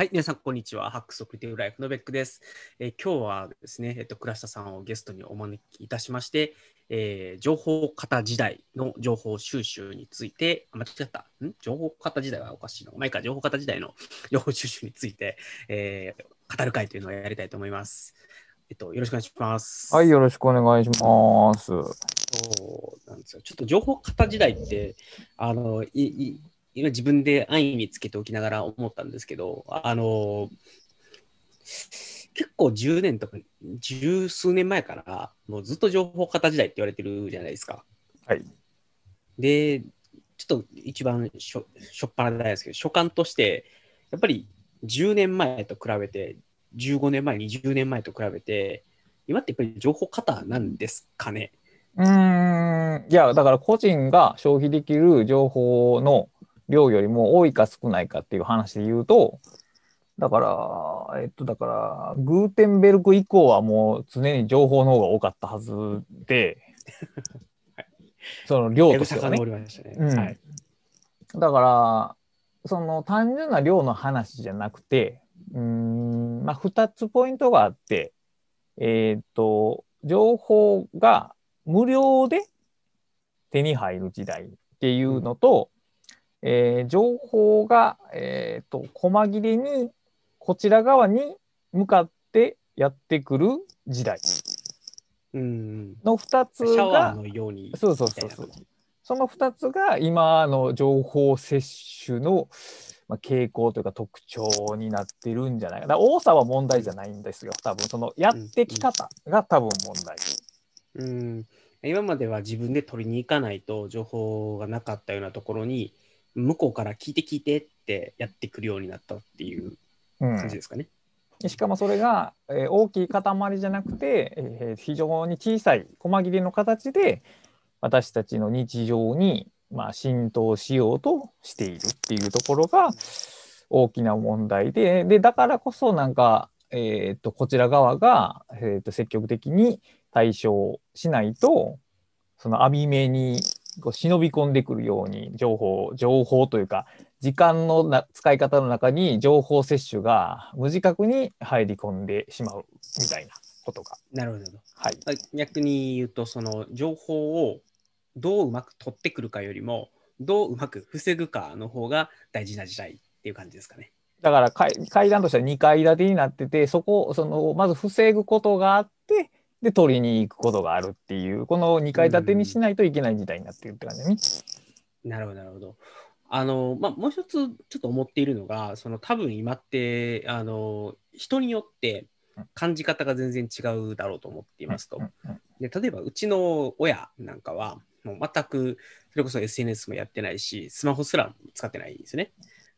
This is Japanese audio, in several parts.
はい、皆さん、こんにちは。ハックスオクリティブライフのベックです。えー今日はですね、えっと、倉下さんをゲストにお招きいたしまして、えー情報型時代の情報収集について、あ間違った。ん？情報型時代はおかしいの？まあいいか、情報型時代の情報収集について、えー語る会というのをやりたいと思います。えっと、よろしくお願いします。はい、よろしくお願いします。そうなんですよ。ちょっと情報型時代って、あの、いい今自分で安易につけておきながら思ったんですけど、あの、結構10年とか十数年前から、もうずっと情報型時代って言われてるじゃないですか。はい。で、ちょっと一番しょしょっぱなですけど、所感として、やっぱり10年前と比べて、15年前、20年前と比べて、今ってやっぱり情報型なんですかね？うーん、いや、だから個人が消費できる情報の量よりも多いか少ないかっていう話で言うと、だから、えっと、だから、グーテンベルク以降はもう常に情報の方が多かったはずで、その量としてはね。うんはい。だから、その単純な量の話じゃなくて、うーん、まあ、2つポイントがあって、えーっと、情報が無料で手に入る時代っていうのと、えー情報が、えーっと、細切れにこちら側に向かってやってくる時代うん。の2つが、のように。そうその2つが今の情報摂取のまあ傾向というか特徴になってるんじゃないかな。多さは問題じゃないんですよ。多分そのやってき方が多分問題。うん。今までは自分で取りに行かないと情報がなかったようなところに、向こうから聞いて聞いてってやってくるようになったっていううん感じですかね。しかもそれが、えー大きい塊じゃなくて、えー非常に小さい細切れの形で私たちの日常に、まあ、浸透しようとしているっていうところが大きな問題ででだからこそなんか、えー、とこちら側が、えー、と積極的に対処しないとその網目にこう忍び込んでくるように情報情報というか時間のな使い方の中に情報摂取が無自覚に入り込んでしまうみたいなことが。なるほど。はい。あ逆に言うと、その情報をどううまく取ってくるかよりも、どううまく防ぐかの方が大事な時代っていう感じですかね。だから階階段としては2階建てになっててそこそのまず防ぐことがあってで取りに行くことがあるっていうこの2階建てにしないといけない時代になってるって感じだね。なるほど、なるほど。あの、まあ、もう一つちょっと思っているのが、その多分今って、あの、人によって感じ方が全然違うだろうと思っていますと。で例えば、うちの親なんかは、もう全く、それこそ SNS もやってないし、スマホすら使ってないんですよね。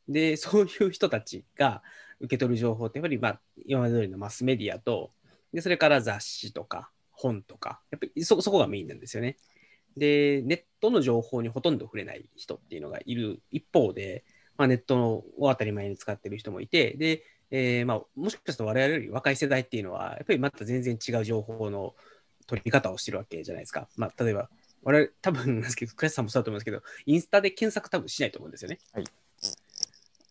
で、そういう人たちが受け取る情報って、やっぱり、まあ、今まで通りのマスメディアと、でそれから雑誌とか本とか、やっぱりそそこがメインなんですよね。で、ネットの情報にほとんど触れない人っていうのがいる一方で、まあ、ネットを当たり前に使ってる人もいて、で、えーまあ、もしかすると我々より若い世代っていうのは、やっぱりまた全然違う情報の取り方をしてるわけじゃないですか。まあ、例えば、我々、多分なんですけど、クラスさんもそうだと思うんですけど、インスタで検索多分しないと思うんですよね。はい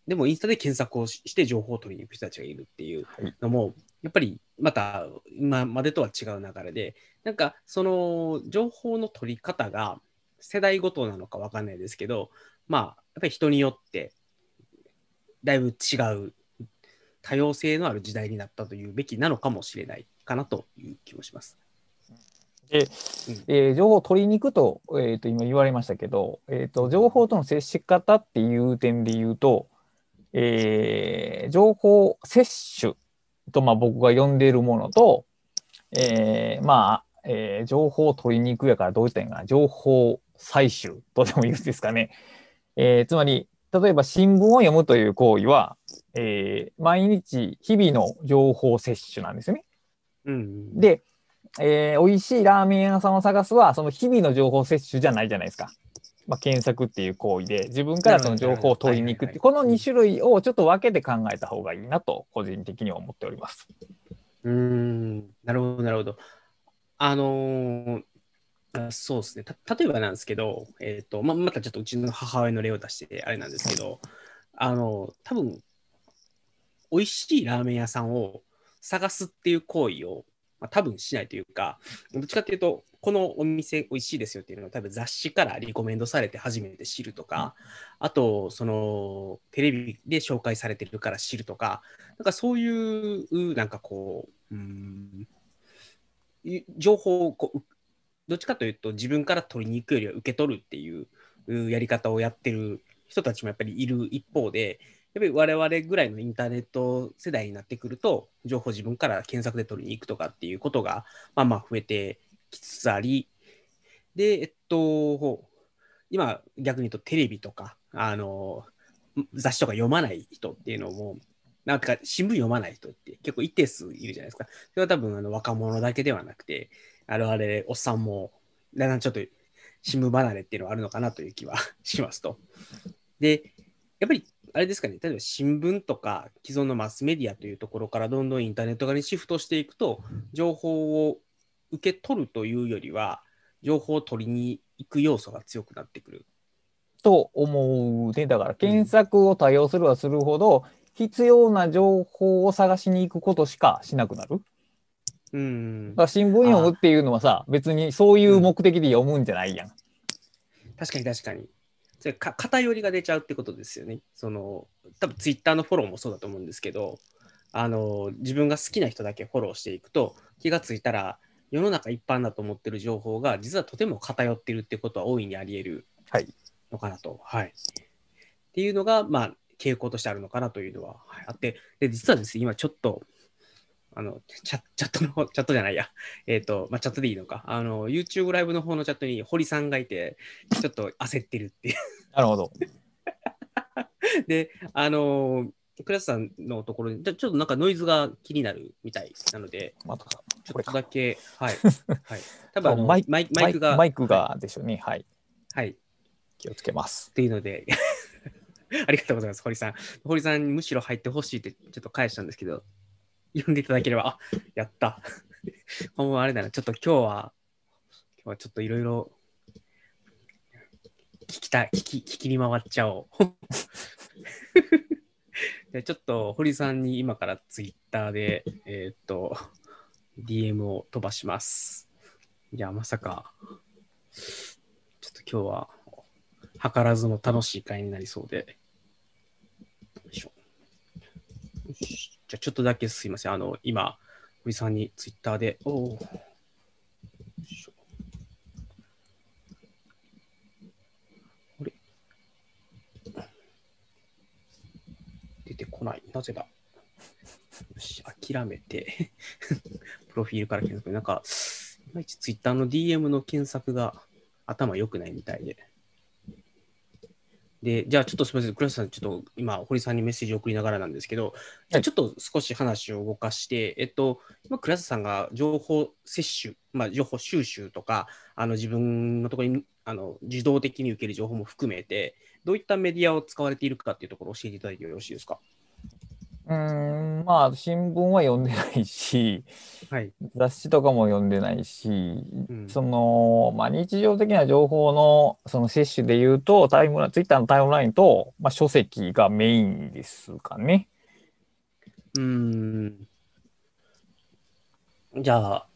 でも、インスタで検索をしして情報を取りに行く人たちがいるっていうはいのも、やっぱりまた今までとは違う流れで、なんかその情報の取り方が世代ごとなのかわかんないですけど、まあ、やっぱり人によってだいぶ違う多様性のある時代になったというべきなのかもしれないかなという気もします。で、えー情報を取りに行くと,、えー、と今言われましたけど、えー、と情報との接し方っていう点で言うと、えー情報摂取と、まあ、僕が呼んでいるものと、えーまあ、えー情報を取りに行くやからどういったらいいんかな情報採集とでも言うんですかね。えーつまり例えば新聞を読むという行為は、えー毎日日々の情報摂取なんですよね。うん、で、えー美味しいラーメン屋さんを探すは、その日々の情報摂取じゃないじゃないですか。まあ、検索っていう行為で、自分からその情報を取りに行くって、この2種類をちょっと分けて考えた方がいいなと、個人的には思っております。うーん、なるほど、なるほど。あのーあそうですね。た例えばなんですけど、えっ、と、ま、またちょっとうちの母親の例を出してあれなんですけど、あの、多分美味しいラーメン屋さんを探すっていう行為を、まあ、多分しないというか、どっちかっていうと、このお店美味しいですよっていうのを多分雑誌からリコメンドされて初めて知るとか、あと、そのテレビで紹介されてるから知るとか、なんかそういう、なんかこう、うん、い情報をこう、どっちかというと自分から取りに行くよりは受け取るっていううやり方をやってる人たちもやっぱりいる一方で、やっぱり我々ぐらいのインターネット世代になってくると、情報自分から検索で取りに行くとかっていうことが、まあまあ増えてきつつあり、で、えっと、今逆に言うとテレビとか、あの、雑誌とか読まない人っていうのも、なんか新聞読まない人って結構一定数いるじゃないですか。それは多分あの若者だけではなくて、あれあれ、おっさんも、だんだんちょっと新聞離れっていうのはあるのかなという気はしますと。で、やっぱりあれですかね、例えば新聞とか既存のマスメディアというところからどんどんインターネット側にシフトしていくと、情報を受け取るというよりは、情報を取りに行く要素が強くなってくる。と思うね。だから検索を多用するはするほど、必要な情報を探しに行くことしかしなくなる。うんだ新聞読むっていうのはさ、別にそういう目的で読むんじゃないやん。確かに確かに。それか偏りが出ちゃうってことですよね。その多分ツイッターのフォローもそうだと思うんですけど、あの自分が好きな人だけフォローしていくと気がついたら世の中一般だと思ってる情報が実はとても偏ってるってことは大いにあり得るはいのかなと。はい。っていうのが、まあ、傾向としてあるのかなというのは、はいあって、で実はですね、今ちょっと、あのチャチャットの方、チャットじゃないや、えっ、と、まあ、チャットでいいのか、あの、YouTube ライブの方のチャットに堀さんがいて、ちょっと焦ってるっていう。なるほど。で、あの、倉田さんのところに、ちょっとなんかノイズが気になるみたいなので、また、ちょっとだけ、はい。はい。多分あのマイマイマイクが、マイクがでしょうね。はい。はい。っ気をつけます。ていうので、ありがとうございます、堀さん。堀さんにむしろ入ってほしいってちょっと返したんですけど、読んでいただければ、あ やった。もうあれだな、ちょっと今日は、今日はちょっといろいろ聞きたい、聞き、聞きに回っちゃおう。でちょっと堀さんに今からツイッターで、えーっと、DM を飛ばします。いや、まさか、ちょっと今日は、図らずも楽しい会になりそうで。よいしょ。よしじゃあちょっとだけすいません。あの、今、堀さんにツイッターで、おーよいしょあれ？出てこない。なぜだ？よし、諦めて、プロフィールから検索。なんか、いまいちツイッターの DM の検索が頭良くないみたいで。で、じゃあちょっとすみません、倉石さん、ちょっと今、堀さんにメッセージを送りながらなんですけど、じゃあちょっと少し話を動かして、えっと、今、倉石さんが情報摂取、まあ、情報収集とか、あの自分のところにあの自動的に受ける情報も含めて、どういったメディアを使われているかっていうところを教えていただいてよろしいですか？うーん、まあ、新聞は読んでないし、はい。雑誌とかも読んでないし、んその、まあ、日常的な情報のその摂取で言うと、タイムライン、ツイッターのタイムラインと、まあ、書籍がメインですかね。うーん。じゃあ、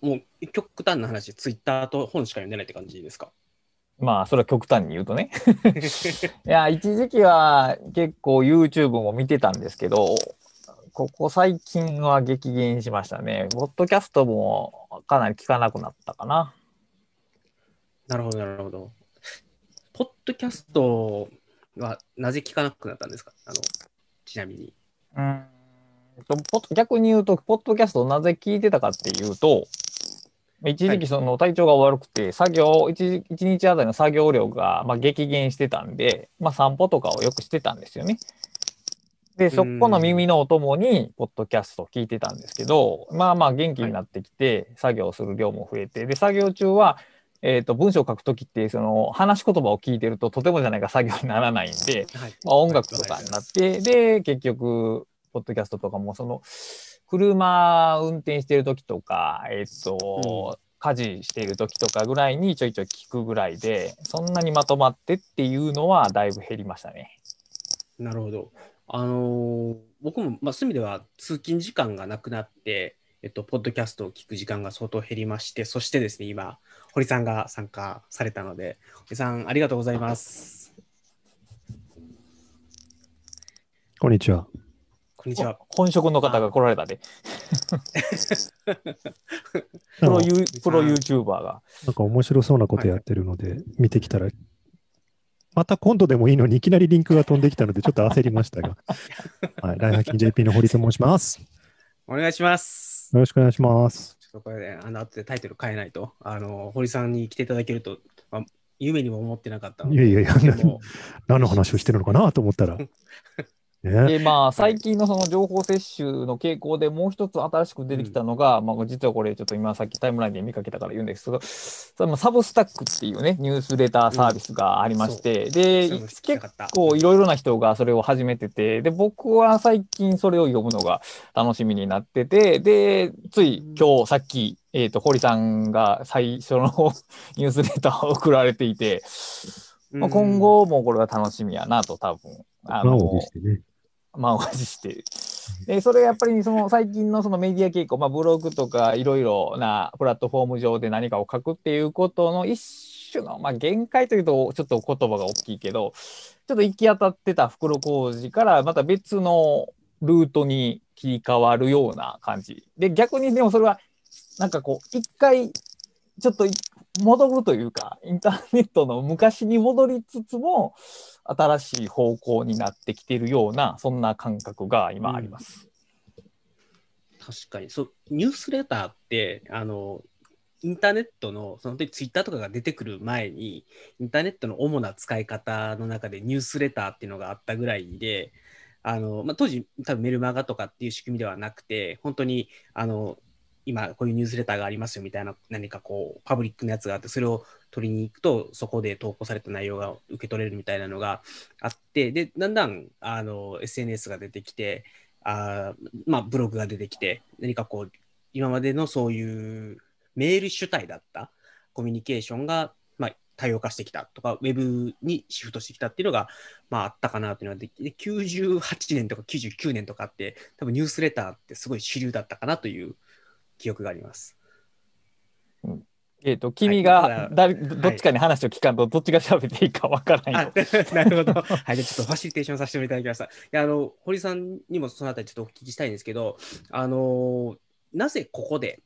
もう極端な話、ツイッターと本しか読んでないって感じですか？まあ、それは極端に言うとね。いや、一時期は結構 YouTube も見てたんですけど、ここ最近は激減しましたね。ポッドキャストもかなり聞かなくなったかな。なるほど、なるほど。ポッドキャストはなぜ聞かなくなったんですか？あのちなみに。うんとポッ逆に言うと、ポッドキャストをなぜ聞いてたかっていうと、一時期その体調が悪くて、作業、一日あたりの作業量がまあ激減してたんで、まあ、散歩とかをよくしてたんですよね。で、そこの耳のお供に、ポッドキャストを聞いてたんですけど、まあまあ元気になってきて、作業する量も増えて、で、作業中は、えっと、文章を書くときって、その、話し言葉を聞いてると、とてもじゃないか作業にならないんで、はい。まあ、音楽とかになって、で、結局、ポッドキャストとかも、その、車運転してる時とか、えっ、と、家事している時とかぐらいにちょいちょい聞くぐらいで、そんなにまとまってっていうのはだいぶ減りましたね。なるほど。あのー僕も、まあ、そういう意味では通勤時間がなくなって、えっと、ポッドキャストを聞く時間が相当減りまして、そしてですね、今、堀さんが参加されたので、堀さん、ありがとうございます。こんにちは。こんにちは。本職の方が来られた で、プロユープロ YouTuber が。なんか面白そうなことやってるので、見てきたら、また今度でもいいのにいきなりリンクが飛んできたので、ちょっと焦りましたが。はい、ライハッキン JP の堀と申します。よお願いします。ろしくお願いします。ちょっとこれね、あの後でタイトル変えないと、あの堀さんに来ていただけると、まあ、夢にも思ってなかったので、いやいやいや何の話をしてるのかなと思ったら。ね、でまあ最近のその情報摂取の傾向でもう一つ新しく出てきたのが、まあ実はこれちょっと今さっきタイムラインで見かけたから言うんですけど、それもサブスタックっていうねニュースレターサービスがありまして、ういうの聞きたか結構いろいろな人がそれを始めてて、で僕は最近それを読むのが楽しみになってて、でつい今日さっきえっ、と堀さんが最初の ニュースレターを送られていて、まあ、今、後もこれが楽しみやなと多分。あ満を満を持して。で、それやっぱりその最近のそのメディア傾向、まあ、ブログとかいろいろなプラットフォーム上で何かを書くっていうことの一種の、まあ、限界というとちょっと言葉が大きいけど、ちょっと行き当たってた袋小路からまた別のルートに切り替わるような感じ。で、逆にでもそれはなんかこう、一回ちょっと戻るというか、インターネットの昔に戻りつつも、新しい方向になってきているような、そんな感覚が今あります。確かにそう、ニュースレターって、あの、インターネットの、その時ツイッターとかが出てくる前に、インターネットの主な使い方の中でニュースレターっていうのがあったぐらいで、あのまあ、当時、多分メルマガとかっていう仕組みではなくて、本当にあの今、こういうニュースレターがありますよみたいな、何かこう、パブリックなやつがあって、それを取りに行くと、そこで投稿された内容が受け取れるみたいなのがあって、で、だんだんあの SNS が出てきて、あまあ、ブログが出てきて、何かこう、今までのそういうメール主体だったコミュニケーションが、まあ、多様化してきたとか、ウェブにシフトしてきたっていうのが、まあ、あったかなというのは、で98年とか99年とかって、多分ニュースレターってすごい主流だったかなという記憶があります。えっ、と、君はいが誰、どっちかに話を聞かんと、どっちが喋っていいかわからない。なるほど。はい、じゃあちょっとファシリテーションさせていただきました。いやあの堀さんにもそのあたりちょっとお聞きしたいんですけど、あのなぜここで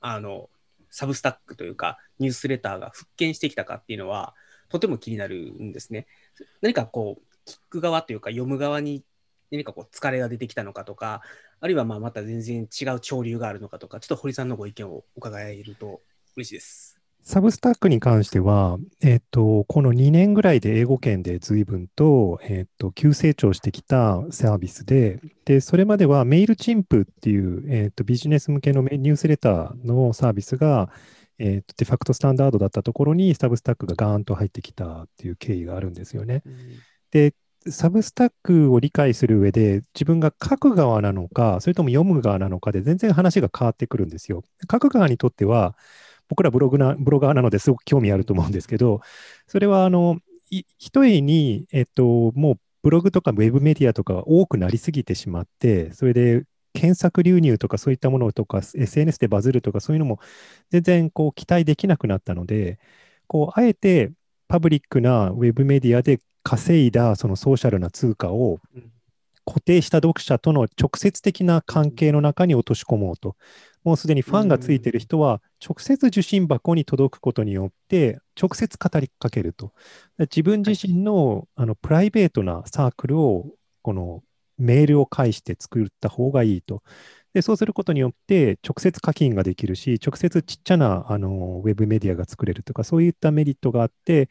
あのサブスタックというかニュースレターが復権してきたかっていうのはとても気になるんですね。何かこう聞く側というか読む側に何かこう疲れが出てきたのかとか、あるいはまあまた全然違う潮流があるのかとか、ちょっと堀さんのご意見を伺えると嬉しいです。サブスタックに関しては、えっと、この2年ぐらいで英語圏で随分と、えっと、急成長してきたサービスで、で、それまではメールチンプっていう、えっと、ビジネス向けのメニュースレターのサービスが、えっと、デファクトスタンダードだったところにサブスタックがガーンと入ってきたっていう経緯があるんですよね。で、サブスタックを理解する上で、自分が書く側なのか、それとも読む側なのかで全然話が変わってくるんですよ。書く側にとっては、僕らブログなブロガーなのですごく興味あると思うんですけど、それはあの一重に、えっと、もうブログとかウェブメディアとかが多くなりすぎてしまって、それで検索流入とかそういったものとか、SNS でバズるとかそういうのも全然こう期待できなくなったので、こうあえてパブリックなウェブメディアで稼いだそのソーシャルな通貨をうん固定した読者との直接的な関係の中に落とし込もうと。もうすでにファンがついている人は直接受信箱に届くことによって直接語りかけると。自分自身の,、あのプライベートなサークルをこのメールを介して作った方がいいと。でそうすることによって直接課金ができるし、直接ちっちゃなあのウェブメディアが作れるとか、そういったメリットがあって、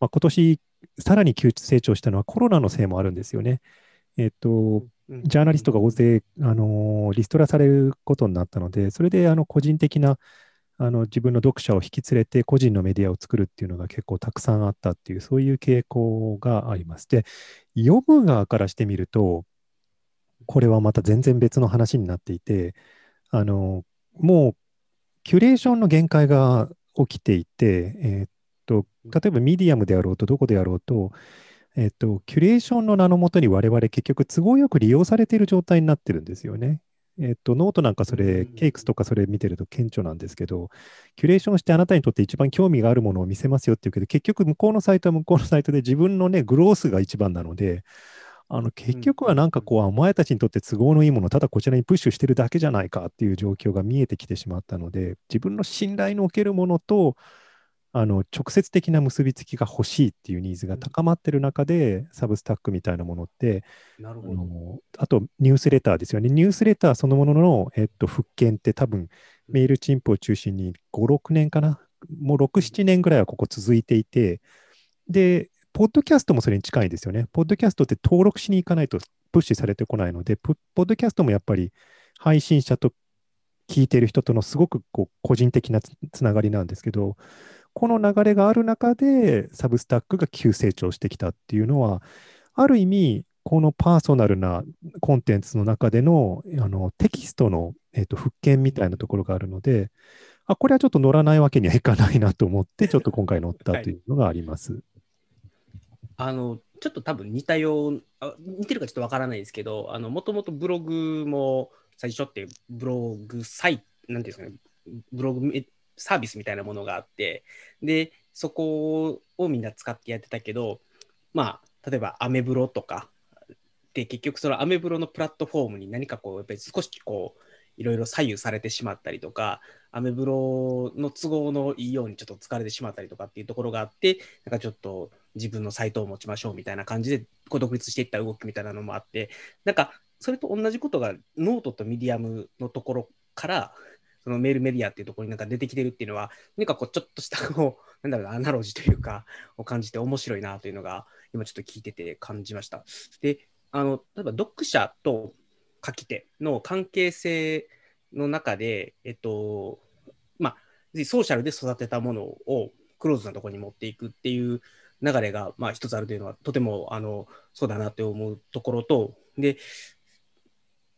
まあ、今年さらに急成長したのはコロナのせいもあるんですよね。えっと、ジャーナリストが大勢、あのリストラされることになったので、それであの個人的なあの自分の読者を引き連れて個人のメディアを作るっていうのが結構たくさんあったっていう、そういう傾向があります。で、読む側からしてみると、これはまた全然別の話になっていて、あのもうキュレーションの限界が起きていて、えーっと例えばミディアムであろうとどこであろうと、えっと、キュレーションの名のもとに我々結局都合よく利用されている状態になってるんですよね。えっと、ノートなんかそれ、ケイクスとかそれ見てると顕著なんですけど、キュレーションしてあなたにとって一番興味があるものを見せますよっていうけど、結局向こうのサイトは向こうのサイトで自分のね、グロースが一番なので、あの結局はなんかこう、お前たちにとって都合のいいものをただこちらにプッシュしてるだけじゃないかっていう状況が見えてきてしまったので、自分の信頼のおけるものと、あの直接的な結びつきが欲しいっていうニーズが高まってる中で、サブスタックみたいなものってなるほど。あとニュースレターですよね。ニュースレターそのものの、えっと、復権って多分メールチンプを中心に5、6年かな？もう6、7年ぐらいはここ続いていて、で、ポッドキャストもそれに近いですよね。ポッドキャストって登録しに行かないとプッシュされてこないので、ポポッドキャストもやっぱり配信者と聞いてる人とのすごくこう個人的なつつながりなんですけど、この流れがある中で、サブスタックが急成長してきたっていうのは、ある意味、このパーソナルなコンテンツの中でのあのテキストの、えー、と復権みたいなところがあるので、あこれはちょっと乗らないわけにはいかないなと思って、ちょっと今回乗ったというのがあります。あの、ちょっと多分似たよう、あ似てるかちょっとわからないですけど、あの、もともとブログも最初ってブログサイト、なんていうんですかね、ブログめサービスみたいなものがあって、で、そこをみんな使ってやってたけど、まあ、例えばアメブロとか、で、結局そのアメブロのプラットフォームに何かこう、やっぱり少しこう、いろいろ左右されてしまったりとか、アメブロの都合のいいようにちょっと疲れてしまったりとかっていうところがあって、なんかちょっと自分のサイトを持ちましょうみたいな感じで、こう独立していった動きみたいなのもあって、なんかそれと同じことがノートとミディアムのところから、そのメールメディアっていうところになんか出てきてるっていうのは、何かこうちょっとしたこう、なんだろうな、アナロジーというか、を感じて面白いなというのが、今ちょっと聞いてて感じました。で、あの、例えば読者と書き手の関係性の中で、えっと、まあ、ソーシャルで育てたものをクローズなところに持っていくっていう流れが、まあ、一つあるというのは、とてもあのそうだなって思うところと、で、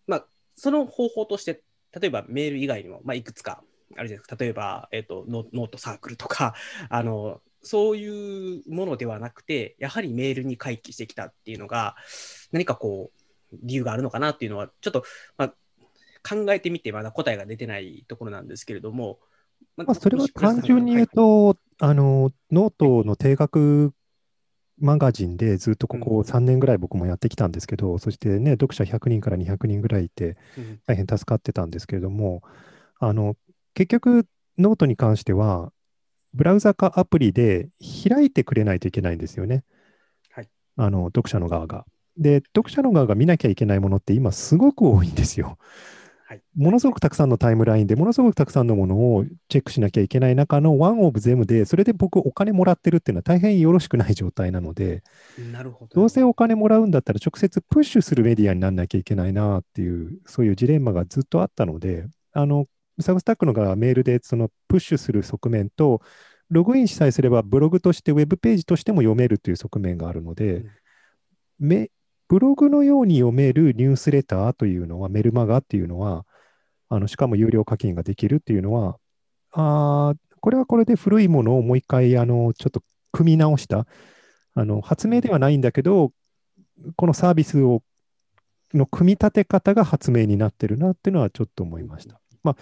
まあ、その方法として、例えばメール以外にも、まあ、いくつかあるじゃないですか。例えば、えっと、ノノートサークルとか、あの、そういうものではなくて、やはりメールに回帰してきたっていうのが、何かこう、理由があるのかなっていうのは、ちょっと、まあ、考えてみて、まだ答えが出てないところなんですけれども、ままあ、それは単純に言うと、あの、ノートの定額マガジンでずっとここ3年ぐらい僕もやってきたんですけど、そしてね、読者100人から200人ぐらいいて、うん大変助かってたんですけれども、あの、結局、ノートに関しては、ブラウザかアプリで開いてくれないといけないんですよね。はいあの、読者の側が。で、読者の側が見なきゃいけないものって今すごく多いんですよ。はいものすごくたくさんのタイムラインでものすごくたくさんのものをチェックしなきゃいけない中のワンオブゼムで、それで僕お金もらってるっていうのは大変よろしくない状態なので、なるほど。どうせお金もらうんだったら直接プッシュするメディアにならなきゃいけないなっていう、そういうジレンマがずっとあったので、あの、サブスタックの側はメールでそのプッシュする側面と、ログインさえすればブログとしてウェブページとしても読めるという側面があるので、うんめブログのように読めるニュースレターというのは、メルマガっていうのは、あのしかも有料課金ができるっていうのは、あこれはこれで古いものをもう一回、あの、ちょっと組み直した、あの、発明ではないんだけど、このサービスを、の組み立て方が発明になってるなっていうのはちょっと思いました。ま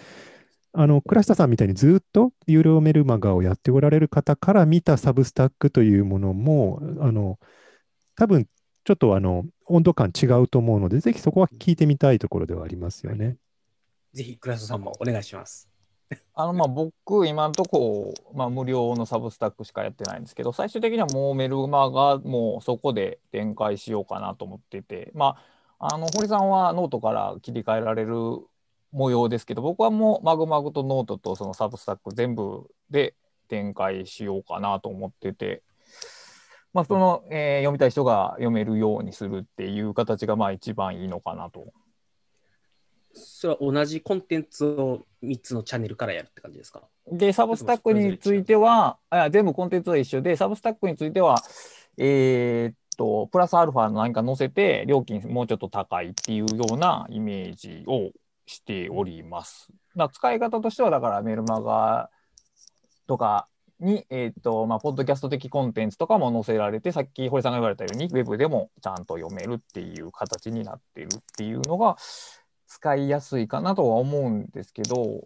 あ、あの、倉下さんみたいにずっと有料メルマガをやっておられる方から見たサブスタックというものも、あの、多分ちょっとあの、温度感違うと思うので、ぜひそこは聞いてみたいところではありますよね。ぜひ、倉田さんもお願いします。あのまあ僕、今のとこ、まあ、無料の Substack しかやってないんですけど、最終的にはもうメルマガもうそこで展開しようかなと思ってて、まあ、あの堀さんはノートから切り替えられる模様ですけど、僕はもうまぐまぐとノートとその Substack 全部で展開しようかなと思ってて、まあそのえー読みたい人が読めるようにするっていう形がまあ一番いいのかなと。それは同じコンテンツを3つのチャンネルからやるって感じですか？で、サブスタックについては、あ全部コンテンツは一緒で、サブスタックについては、えーっと、プラスアルファの何か載せて、料金もうちょっと高いっていうようなイメージをしております。使い方としては、だからメルマガとかに、えっ、と、まあ、ポッドキャスト的コンテンツとかも載せられて、さっき堀さんが言われたように、ウェブでもちゃんと読めるっていう形になってるっていうのが、使いやすいかなとは思うんですけど、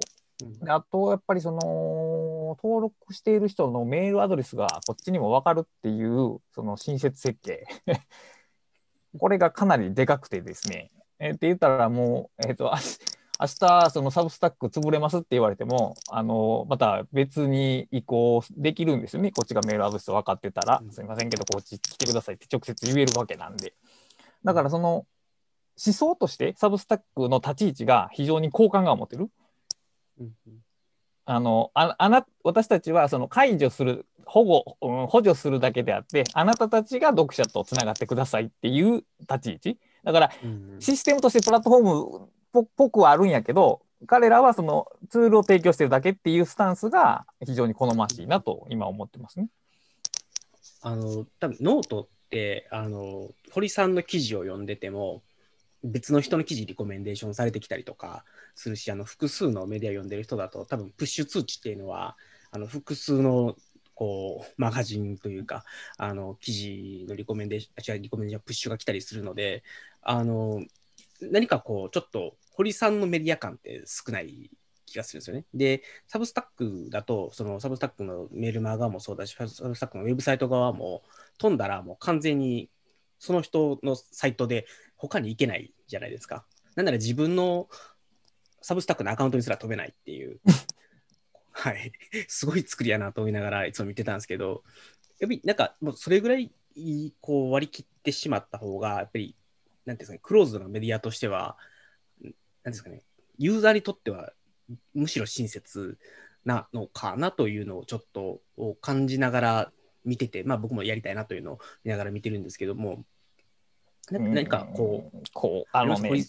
であと、やっぱりその、登録している人のメールアドレスがこっちにも分かるっていう、その親切設計。これがかなりでかくてですね。えーって言ったらもう、えっ、と、あ明日そのサブスタック潰れますって言われても、あのまた別に移行できるんですよね。こっちがメールアドレス分かってたら、うんすみませんけど、こっち来てくださいって直接言えるわけなんで。だからその思想としてサブスタックの立ち位置が非常に好感が持てる。うんあのああな私たちはその解除する保護、うん補助するだけであってあなたたちが読者とつながってくださいっていう立ち位置だからうんシステムとしてプラットフォームぽぽくはあるんやけど彼らはそのツールを提供してるだけっていうスタンスが非常に好ましいなと今思ってますね。あの多分ノートってあの堀さんの記事を読んでても別の人の記事リコメンデーションされてきたりとかするしあの複数のメディア読んでる人だと多分プッシュ通知っていうのはあの複数のこうマガジンというかあの記事のリコメンデーションあ違うリコメンデーションプッシュが来たりするのであの何かこうちょっと堀さんのメディア感って少ない気がするんですよね。で、 Substack だと、その Substack のメールマガもそうだし、 Substack のウェブサイト側も飛んだらもう完全にその人のサイトで他に行けないじゃないですか。なんなら自分の Substack のアカウントにすら飛べないっていう、はい、すごい作りやなと思いながらいつも見てたんですけど、やっぱりなんかもうそれぐらいこう割り切ってしまった方が、やっぱり、なんていうんですかね、クローズドなメディアとしては、なんですかね、ユーザーにとってはむしろ親切なのかなというのをちょっと感じながら見てて、まあ僕もやりたいなというのを見ながら見てるんですけども、な何かこう、うんこうあのね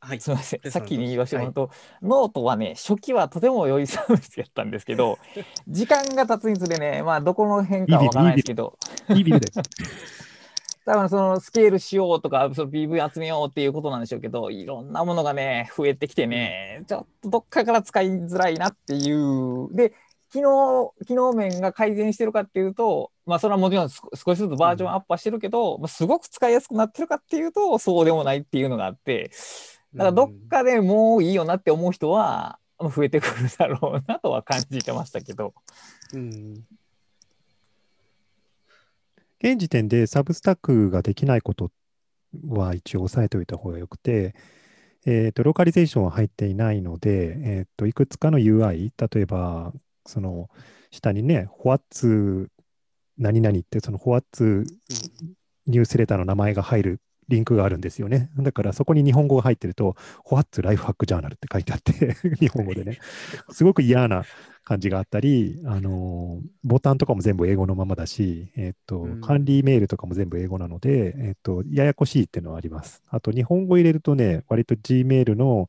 はい、すみません。で先に言わせてもらうと、ノートはね初期はとても良いサービスやったんですけど 時間が経つにつれねまあどこの辺かは分からないですけど。いいビルです。多分そのスケールしようとかその PV 集めようっていうことなんでしょうけどいろんなものがね増えてきてねちょっとどっかから使いづらいなっていう。で機能機能面が改善してるかっていうとまあそれはもちろん少少しずつバージョンアップはしてるけど、まあ、すごく使いやすくなってるかっていうとそうでもないっていうのがあってだからどっかでもういいよなって思う人はまあ増えてくるだろうなとは感じてましたけど。うん、現時点でサブスタックができないことは一応押さえておいた方がよくて、えーと、ローカリゼーションは入っていないので、えーと、いくつかの UI、例えば、その下にね、What's 何々って、その What's ニュースレターの名前が入るリンクがあるんですよね。だからそこに日本語が入ってると、What's Life Hack Journal って書いてあって、日本語でね、すごく嫌な感じがあったり、あのボタンとかも全部英語のままだし、えっとうん管理メールとかも全部英語なので、えっとややこしいっていうのはあります。あと、日本語入れるとね、割と Gmail の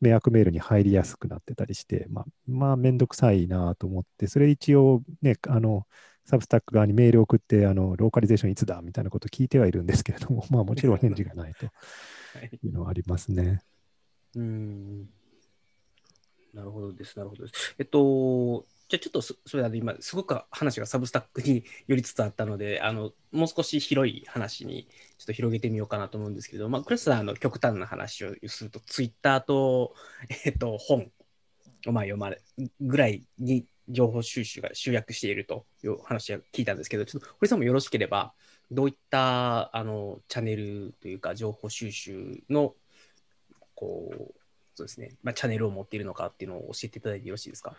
迷惑メールに入りやすくなってたりして、まあ、まあ、めんどくさいなと思って、それ一応ね、あの、サブスタック側にメールを送って、あの、ローカリゼーションいつだみたいなこと聞いてはいるんですけれども、まあ、もちろん返事がないとはいいうのはありますね。うんなるほどです、なるほどです。えっと、じゃあちょっとそそれで今、すごく話がサブスタックに寄りつつあったので、あのもう少し広い話にちょっと広げてみようかなと思うんですけれども、まあ、クラスさんの極端な話をすると、ツイッターと、えっと、本をまあ読まれぐらいに情報収集が集約しているという話を聞いたんですけど、ちょっと堀さんもよろしければ、どういったあのチャンネルというか、情報収集のこう、そうですね、まあ、チャンネルを持っているのかっていうのを教えていただいてよろしいですか？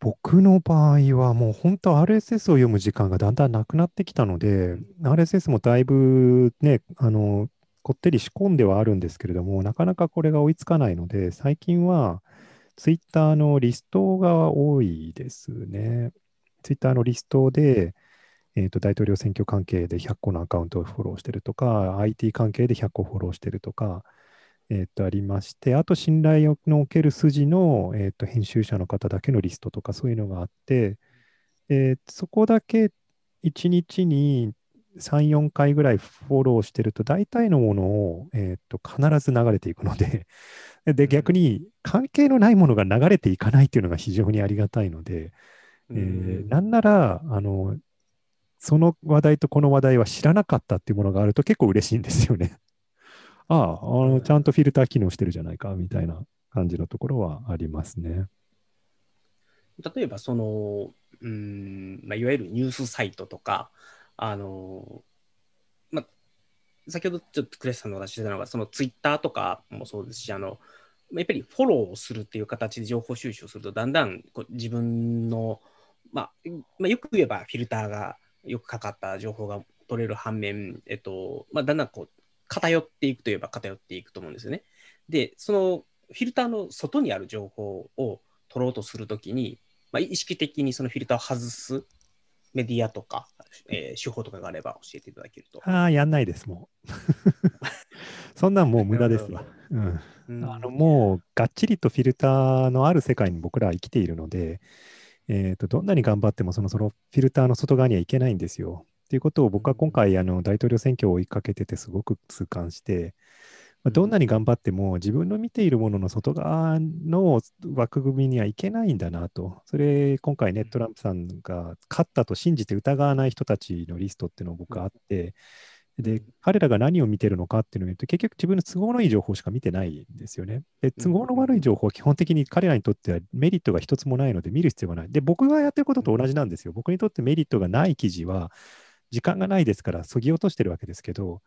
僕の場合はもう本当 RSS を読む時間がだんだんなくなってきたので、RSS もだいぶね、あの、こってり仕込んではあるんですけれども、なかなかこれが追いつかないので、最近は Twitter のリストが多いですね。Twitter のリストで、えーと、大統領選挙関係で100個のアカウントをフォローしてるとか、IT 関係で100個フォローしてるとか、えー、とありまして、あと信頼のおける筋の、えー、と編集者の方だけのリストとかそういうのがあって、えーそこだけ1日に3、4回ぐらいフォローしてると、大体のものを、えー、と必ず流れていくので、で逆に関係のないものが流れていかないっていうのが非常にありがたいので、えーなんなら、あの、その話題とこの話題は知らなかったっていうものがあると結構嬉しいんですよね。ああ、あのちゃんとフィルター機能してるじゃないかみたいな感じのところはありますね。例えばその、うんまあ、いわゆるニュースサイトとか、あのまあ、先ほどちょっとクレスさんの話してたのが、そのツイッターとかもそうですし、あのやっぱりフォローをするっていう形で情報収集をすると、だんだんこう自分の、まあまあ、よく言えばフィルターがよくかかった情報が取れる反面、えっとまあ、だんだんこう偏っていくといえば偏っていくと思うんですよね。で、そのフィルターの外にある情報を取ろうとするときに、まあ、意識的にそのフィルターを外すメディアとか、えー手法とかがあれば教えていただけると。ああ、やんないです、もう。そんなんもう無駄ですわ。うん。うんあのもうがっちりとフィルターのある世界に僕らは生きているので、えーとどんなに頑張ってもそのそのフィルターの外側にはいけないんですよ。っていうことを僕は今回あの大統領選挙を追いかけててすごく痛感して、まあどんなに頑張っても自分の見ているものの外側の枠組みにはいけないんだなと。それ今回ねトランプさんが勝ったと信じて疑わない人たちのリストっていうのが僕はあって、で、彼らが何を見てるのかっていうのを言うと、結局自分の都合のいい情報しか見てないんですよね。で、都合の悪い情報は基本的に彼らにとってはメリットが一つもないので見る必要がない。で、僕がやってることと同じなんですよ。僕にとってメリットがない記事は、時間がないですから、そぎ落としてるわけですけど、うん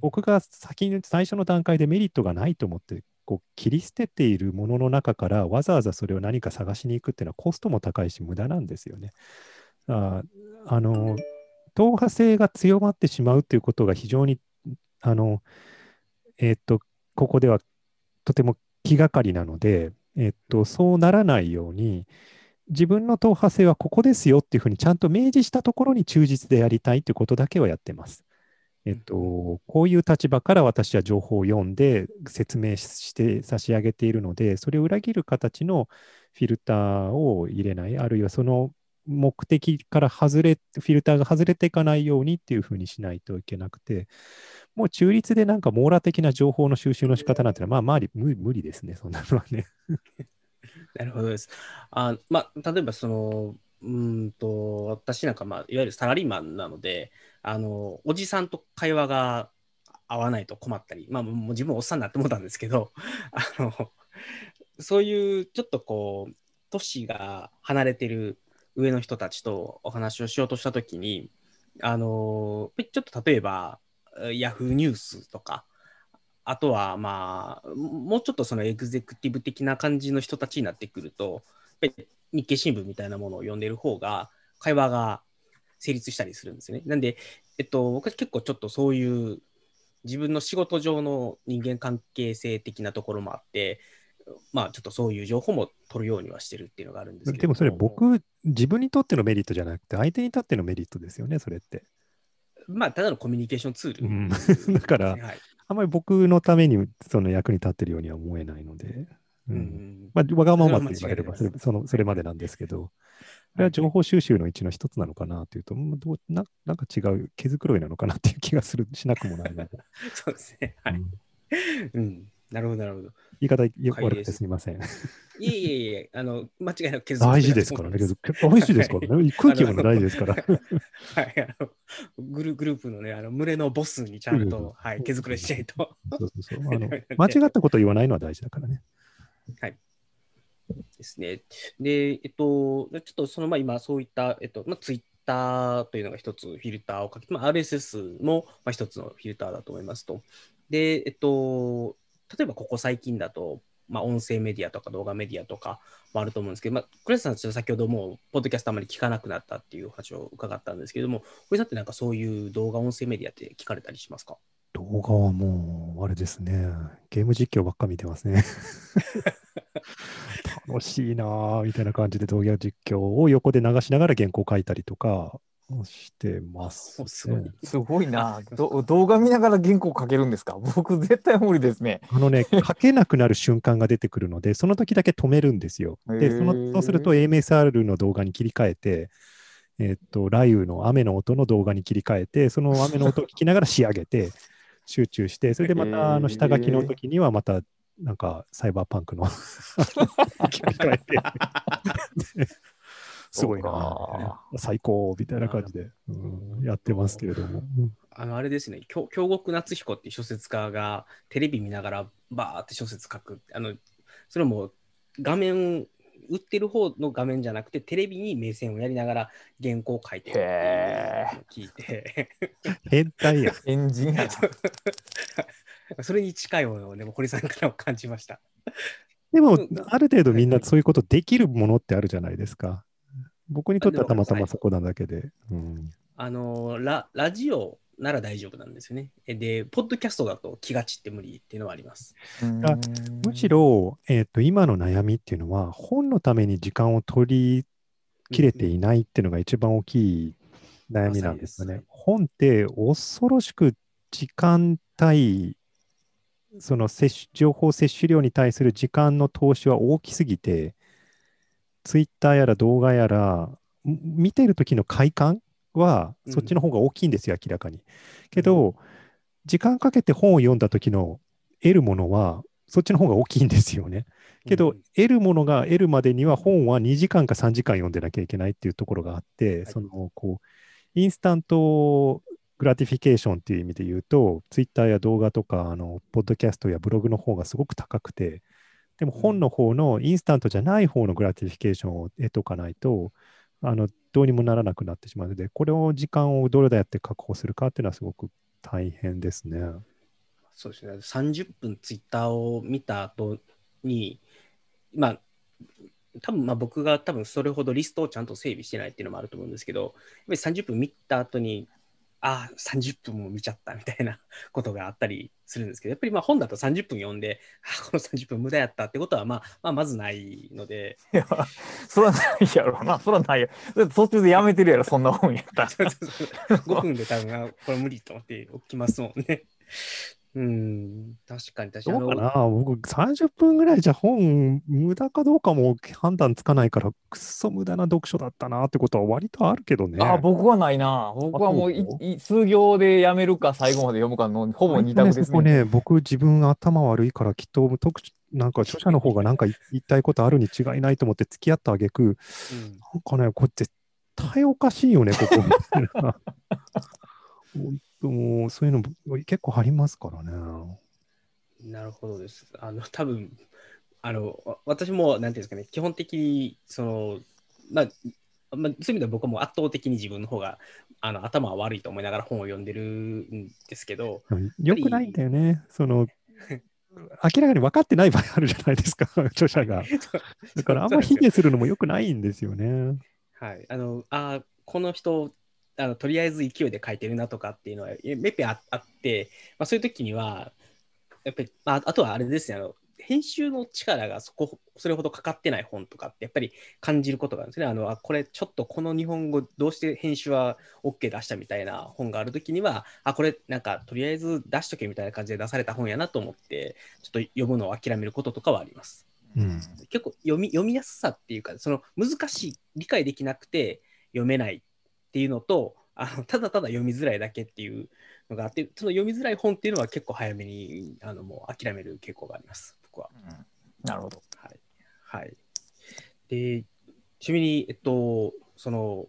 僕が先に最初の段階でメリットがないと思って、こう切り捨てているものの中からわざわざそれを何か探しに行くっていうのはコストも高いし無駄なんですよね。ああの党派性が強まってしまうということが非常にあの、えっとここではとても気がかりなので、えっとそうならないように自分の党派性はここですよっていうふうにちゃんと明示したところに忠実でやりたいということだけはやってます。えっと、こういう立場から私は情報を読んで説明して差し上げているので、それを裏切る形のフィルターを入れない、あるいはその目的から外れ、フィルターが外れていかないようにっていうふうにしないといけなくて、もう中立でなんか網羅的な情報の収集の仕方なんてのは、まあ、まあ無無理ですね、そんなのはね。なるほどです。あまあ、例えばその、うんと私なんか、まあ、いわゆるサラリーマンなのであの、おじさんと会話が合わないと困ったり、まあ、もう自分おっさんになって思ったんですけど、あのそういうちょっとこう、年が離れてる上の人たちとお話をしようとしたときに、あのちょっと例えば、ヤフーニュースとか、あとはまあ、もうちょっとそのエグゼクティブ的な感じの人たちになってくると、日経新聞みたいなものを読んでる方が、会話が成立したりするんですよね。なんで、えっと、僕は結構ちょっとそういう自分の仕事上の人間関係性的なところもあって、まあちょっとそういう情報も取るようにはしてるっていうのがあるんですけどでもそれ僕、自分にとってのメリットじゃなくて、相手にとってのメリットですよね、それって。まあただのコミュニケーションツール、うん。だからはい。あんまり僕のためにその役に立ってるようには思えないので、ううんん。まあ、わがままって言われればそれそのそれまでなんですけど、これは情報収集のうちの一つなのかなというと、まあどうななんか違う毛づくろいなのかなっていう気がするしなくもないので、そうですね。はい。うんうん。なるほど、なるほど。言い方よ了解悪くてすみません。いえいえいえ、あの、間違いなく削大事ですからね。大事ですからね。空気読むの大事ですから。はい、あのグルグループのね、あの群れのボスにちゃんうんと、はい、毛づくれしないと。そうそうそうあの間違ったことを言わないのは大事だからね。ですね。で、えっと、ちょっとその、まあ、今、そういった、えっと、まあ、ツイッターというのが一つフィルターをかけて、まあ、RSS も、まあ、一つのフィルターだと思いますと。で、えっと、例えばここ最近だと、まあ、音声メディアとか動画メディアとかもあると思うんですけど、まあ、クレスさん、ちょっと先ほどもう、ポッドキャストあまり聞かなくなったっていう話を伺ったんですけれども、堀さんってなんかそういう動画、音声メディアって聞かれたりしますか？動画はもう、あれですね。ゲーム実況ばっか見てますね。楽しいなぁ、みたいな感じで動画実況を横で流しながら原稿書いたりとかしてます、おすごいね。すごいな。ど動画見ながら原稿書けるんですか？僕絶対無理ですね。あのね、書けなくなる瞬間が出てくるので、その時だけ止めるんですよ。で、そのそうすると AMSR の動画に切り替えて、えっと、雷雨の雨の音の動画に切り替えて、その雨の音を聞きながら仕上げて、集中して、それでまたあの下書きの時にはまた、なんかサイバーパンクの切り替えて、すごいな最高みたいな感じで、うんやってますけれども。うんあの、あれですね、京京極夏彦っていう小説家がテレビ見ながらバーって小説書く。あの、それも画面、売ってる方の画面じゃなくて、テレビに目線をやりながら原稿を書いてるって聞いて、変態や。エンジンやな。それに近いものをね、堀さんからも感じました。でもうん、ある程度みんなそういうことできるものってあるじゃないですか。僕にとってはたまたまそこなだけで。うんあのラ、ラジオなら大丈夫なんですよね。えで、ポッドキャストだと気が散って無理っていうのはあります。むしろ、えー、と今の悩みっていうのは本のために時間を取り切れていないっていうのが一番大きい悩みなんですよね。本って恐ろしく時間対その摂取情報摂取量に対する時間の投資は大きすぎてツイッターやら動画やらん見てる時の快感はうんそっちの方が大きいんですよ、明らかに。けど、時間かけて本を読んだ時の得るものはそっちの方が大きいんですよね。けど、うん得るものが得るまでには本は2時間か3時間読んでなきゃいけないっていうところがあって、はいそのこう instant gratification っていう意味で言うと、ツイッターや動画とか、あのポッドキャストやブログの方がすごく高くて、でも本の方の instant じゃない方の gratification を得とかないと、あのどうにもならなくなってしまうので、これを時間をどれだやって確保するかっていうのはすごく大変ですね。そうですね。30分ツイッターを見た後に、まあ、多分まあ僕が多分それほどリストをちゃんと整備してないっていうのもあると思うんですけど、やっぱり30分見た後に、ああ、30分も見ちゃったみたいな ことがあったりするんですけど、やっぱりまあ本だと30分読んで、ああ、この30分無駄やったってことは、まあ、まあ、まずないので、いや、そらないやろな。そらないや。途中でやめてるやろ、そんな本やったら。5分で多分、あこれ無理と思って起きますもんね。うん、確かに確かに。どうかな？僕30分ぐらいじゃ本無駄かどうかも判断つかないからくっそ無駄な読書だったなってことは割とあるけどね。あ、僕はないな。僕はもうい数行でやめるか最後まで読むかのほぼ二択ですそこね、僕自分頭悪いからきっと特なんか著者の方がなんか言いたいことあるに違いないと思って付き合ったあげく、うんなんかね、これ絶対おかしいよね、ここ。もうそういうの結構ありますからね。なるほどです。あの、多分あの、わ私も、なんていうんですかね、基本的に、その、まあ、まあ、そういう意味では僕はもう圧倒的に自分の方があの頭は悪いと思いながら本を読んでるんですけど、よくないんだよね。その明らかに分かってない場合あるじゃないですか、著者が。だからあんま卑下するのもよくないんですよね。はい、あのあこの人あのとりあえず勢いで書いてるなとかっていうのはえめっぺああって、まあ、そういう時にはやっぱり、まあ、あとはあれですねあの編集の力がそこそれほどかかってない本とかってやっぱり感じることがあるんですね。あのあこれちょっとこの日本語どうして編集は OK 出したみたいな本がある時にはあこれなんかとりあえず出しとけみたいな感じで出された本やなと思ってちょっと読むのを諦めることとかはあります。うん結構読み読みやすさっていうかその難しい理解できなくて読めないっていうのとあのただただ読みづらいだけっていうのがあってその読みづらい本っていうのは結構早めにあのもう諦める傾向があります僕は。うんなるほど。はい、はい、でちなみにえっとその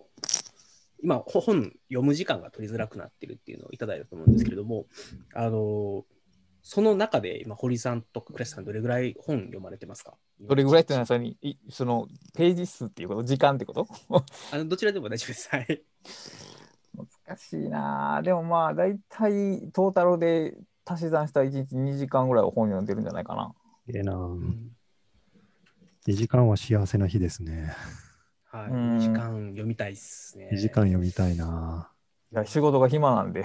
今ほ本読む時間が取りづらくなってるっていうのをいただいたと思うんですけれどもあのその中で今堀さんとかクレスさんどれぐらい本読まれてますか？どれぐらいってのはそれにいそのページ数っていうこと？時間ってこと？あのどちらでも大丈夫です。はい。難しいなあでもまあ大体トータルで足し算したら1日2時間ぐらいは本読んでるんじゃないかな。ええなうん2時間は幸せな日ですね。はい。うん2時間読みたいっすね。2時間読みたいな。いや仕事が暇なんで。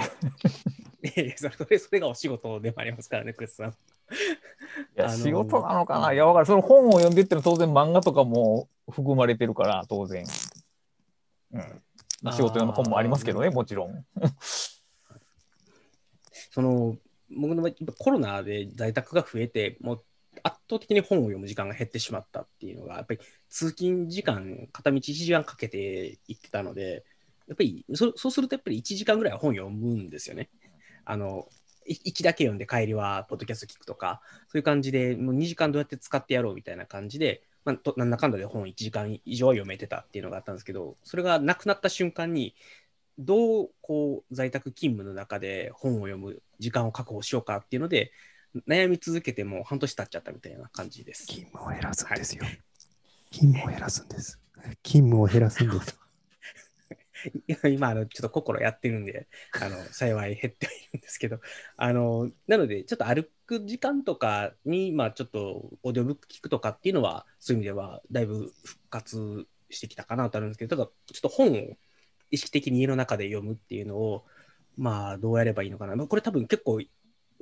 い いやいやそれそれがお仕事でもありますからね、クレスさん。やあのー仕事なのかな？いやわかる。その本を読んでってのは当然漫画とかも含まれてるから当然。うん。まあ仕事用の本もありますけどね、もちろん。その、僕の場合、コロナで在宅が増えて、もう圧倒的に本を読む時間が減ってしまったっていうのが、やっぱり通勤時間、片道1時間かけて行ってたので、やっぱりそそうするとやっぱり1時間ぐらいは本読むんですよね。あの、い行きだけ読んで帰りはポッドキャスト聞くとか、そういう感じで、もう2時間どうやって使ってやろうみたいな感じでまあ、となんだかんだで本1時間以上は読めてたっていうのがあったんですけど、それがなくなった瞬間に、どうこう在宅勤務の中で本を読む時間を確保しようかっていうので、悩み続けてもう半年経っちゃったみたいな感じです。勤務を減らすんですよ。勤務を減らすんです。勤務を減らすんです。今あの、ちょっと心やってるんで、あの幸い減ってはいるんですけど、あのなので、ちょっと歩く時間とかに、まあ、ちょっとオーディオブック聞くとかっていうのは、そういう意味ではだいぶ復活してきたかなとあるんですけど、ただ、ちょっと本を意識的に家の中で読むっていうのを、まあ、どうやればいいのかな。まあこれ多分結構、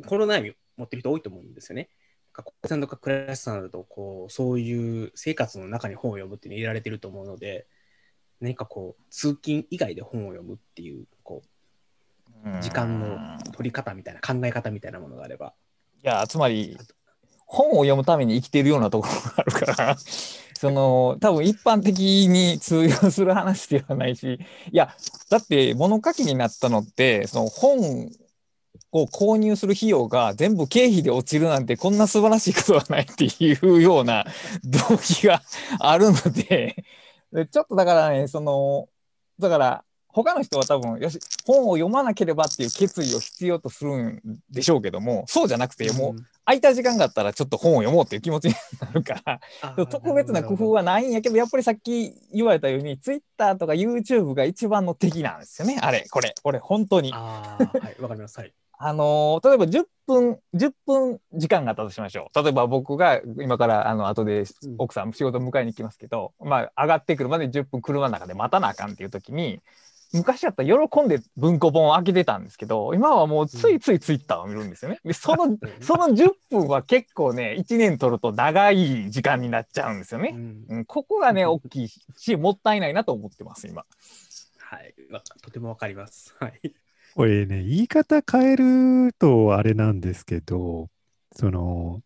この悩み持ってる人多いと思うんですよね。か小林さんとか倉橋さんだとこう、そういう生活の中に本を読むっていうの入れられてると思うので、何かこう、通勤以外で本を読むっていう、こう、時間の取り方みたいな、考え方みたいなものがあれば。いやつまり本を読むために生きてるようなところがあるから その多分一般的に通用する話ではないしいやだって物書きになったのってその本を購入する費用が全部経費で落ちるなんてこんな素晴らしいことはないっていうような動機があるのででちょっとだからねそのだから他の人は多分よし本を読まなければっていう決意を必要とするんでしょうけどもそうじゃなくてもう空いた時間があったらちょっと本を読もうっていう気持ちになるからうん特別な工夫はないんやけどやっぱりさっき言われたように Twitter とか YouTube が一番の敵なんですよねあれこれこれ本当に。はい、わかります。はい。あのー例えば10分10分時間があったとしましょう例えば僕が今からあの後でうん奥さん仕事迎えに行きますけど、まあ上がってくるまで10分車の中で待たなあかんっていう時に昔やったら喜んで文庫本を開けてたんですけど今はもうついついツイッターを見るんですよね。でそのその10分は結構ね1年取ると長い時間になっちゃうんですよね。うんうん、ここがね大きいしもったいないなと思ってます今。はい、わとてもわかります。はい。これね、言い方変えるとあれなんですけど、その、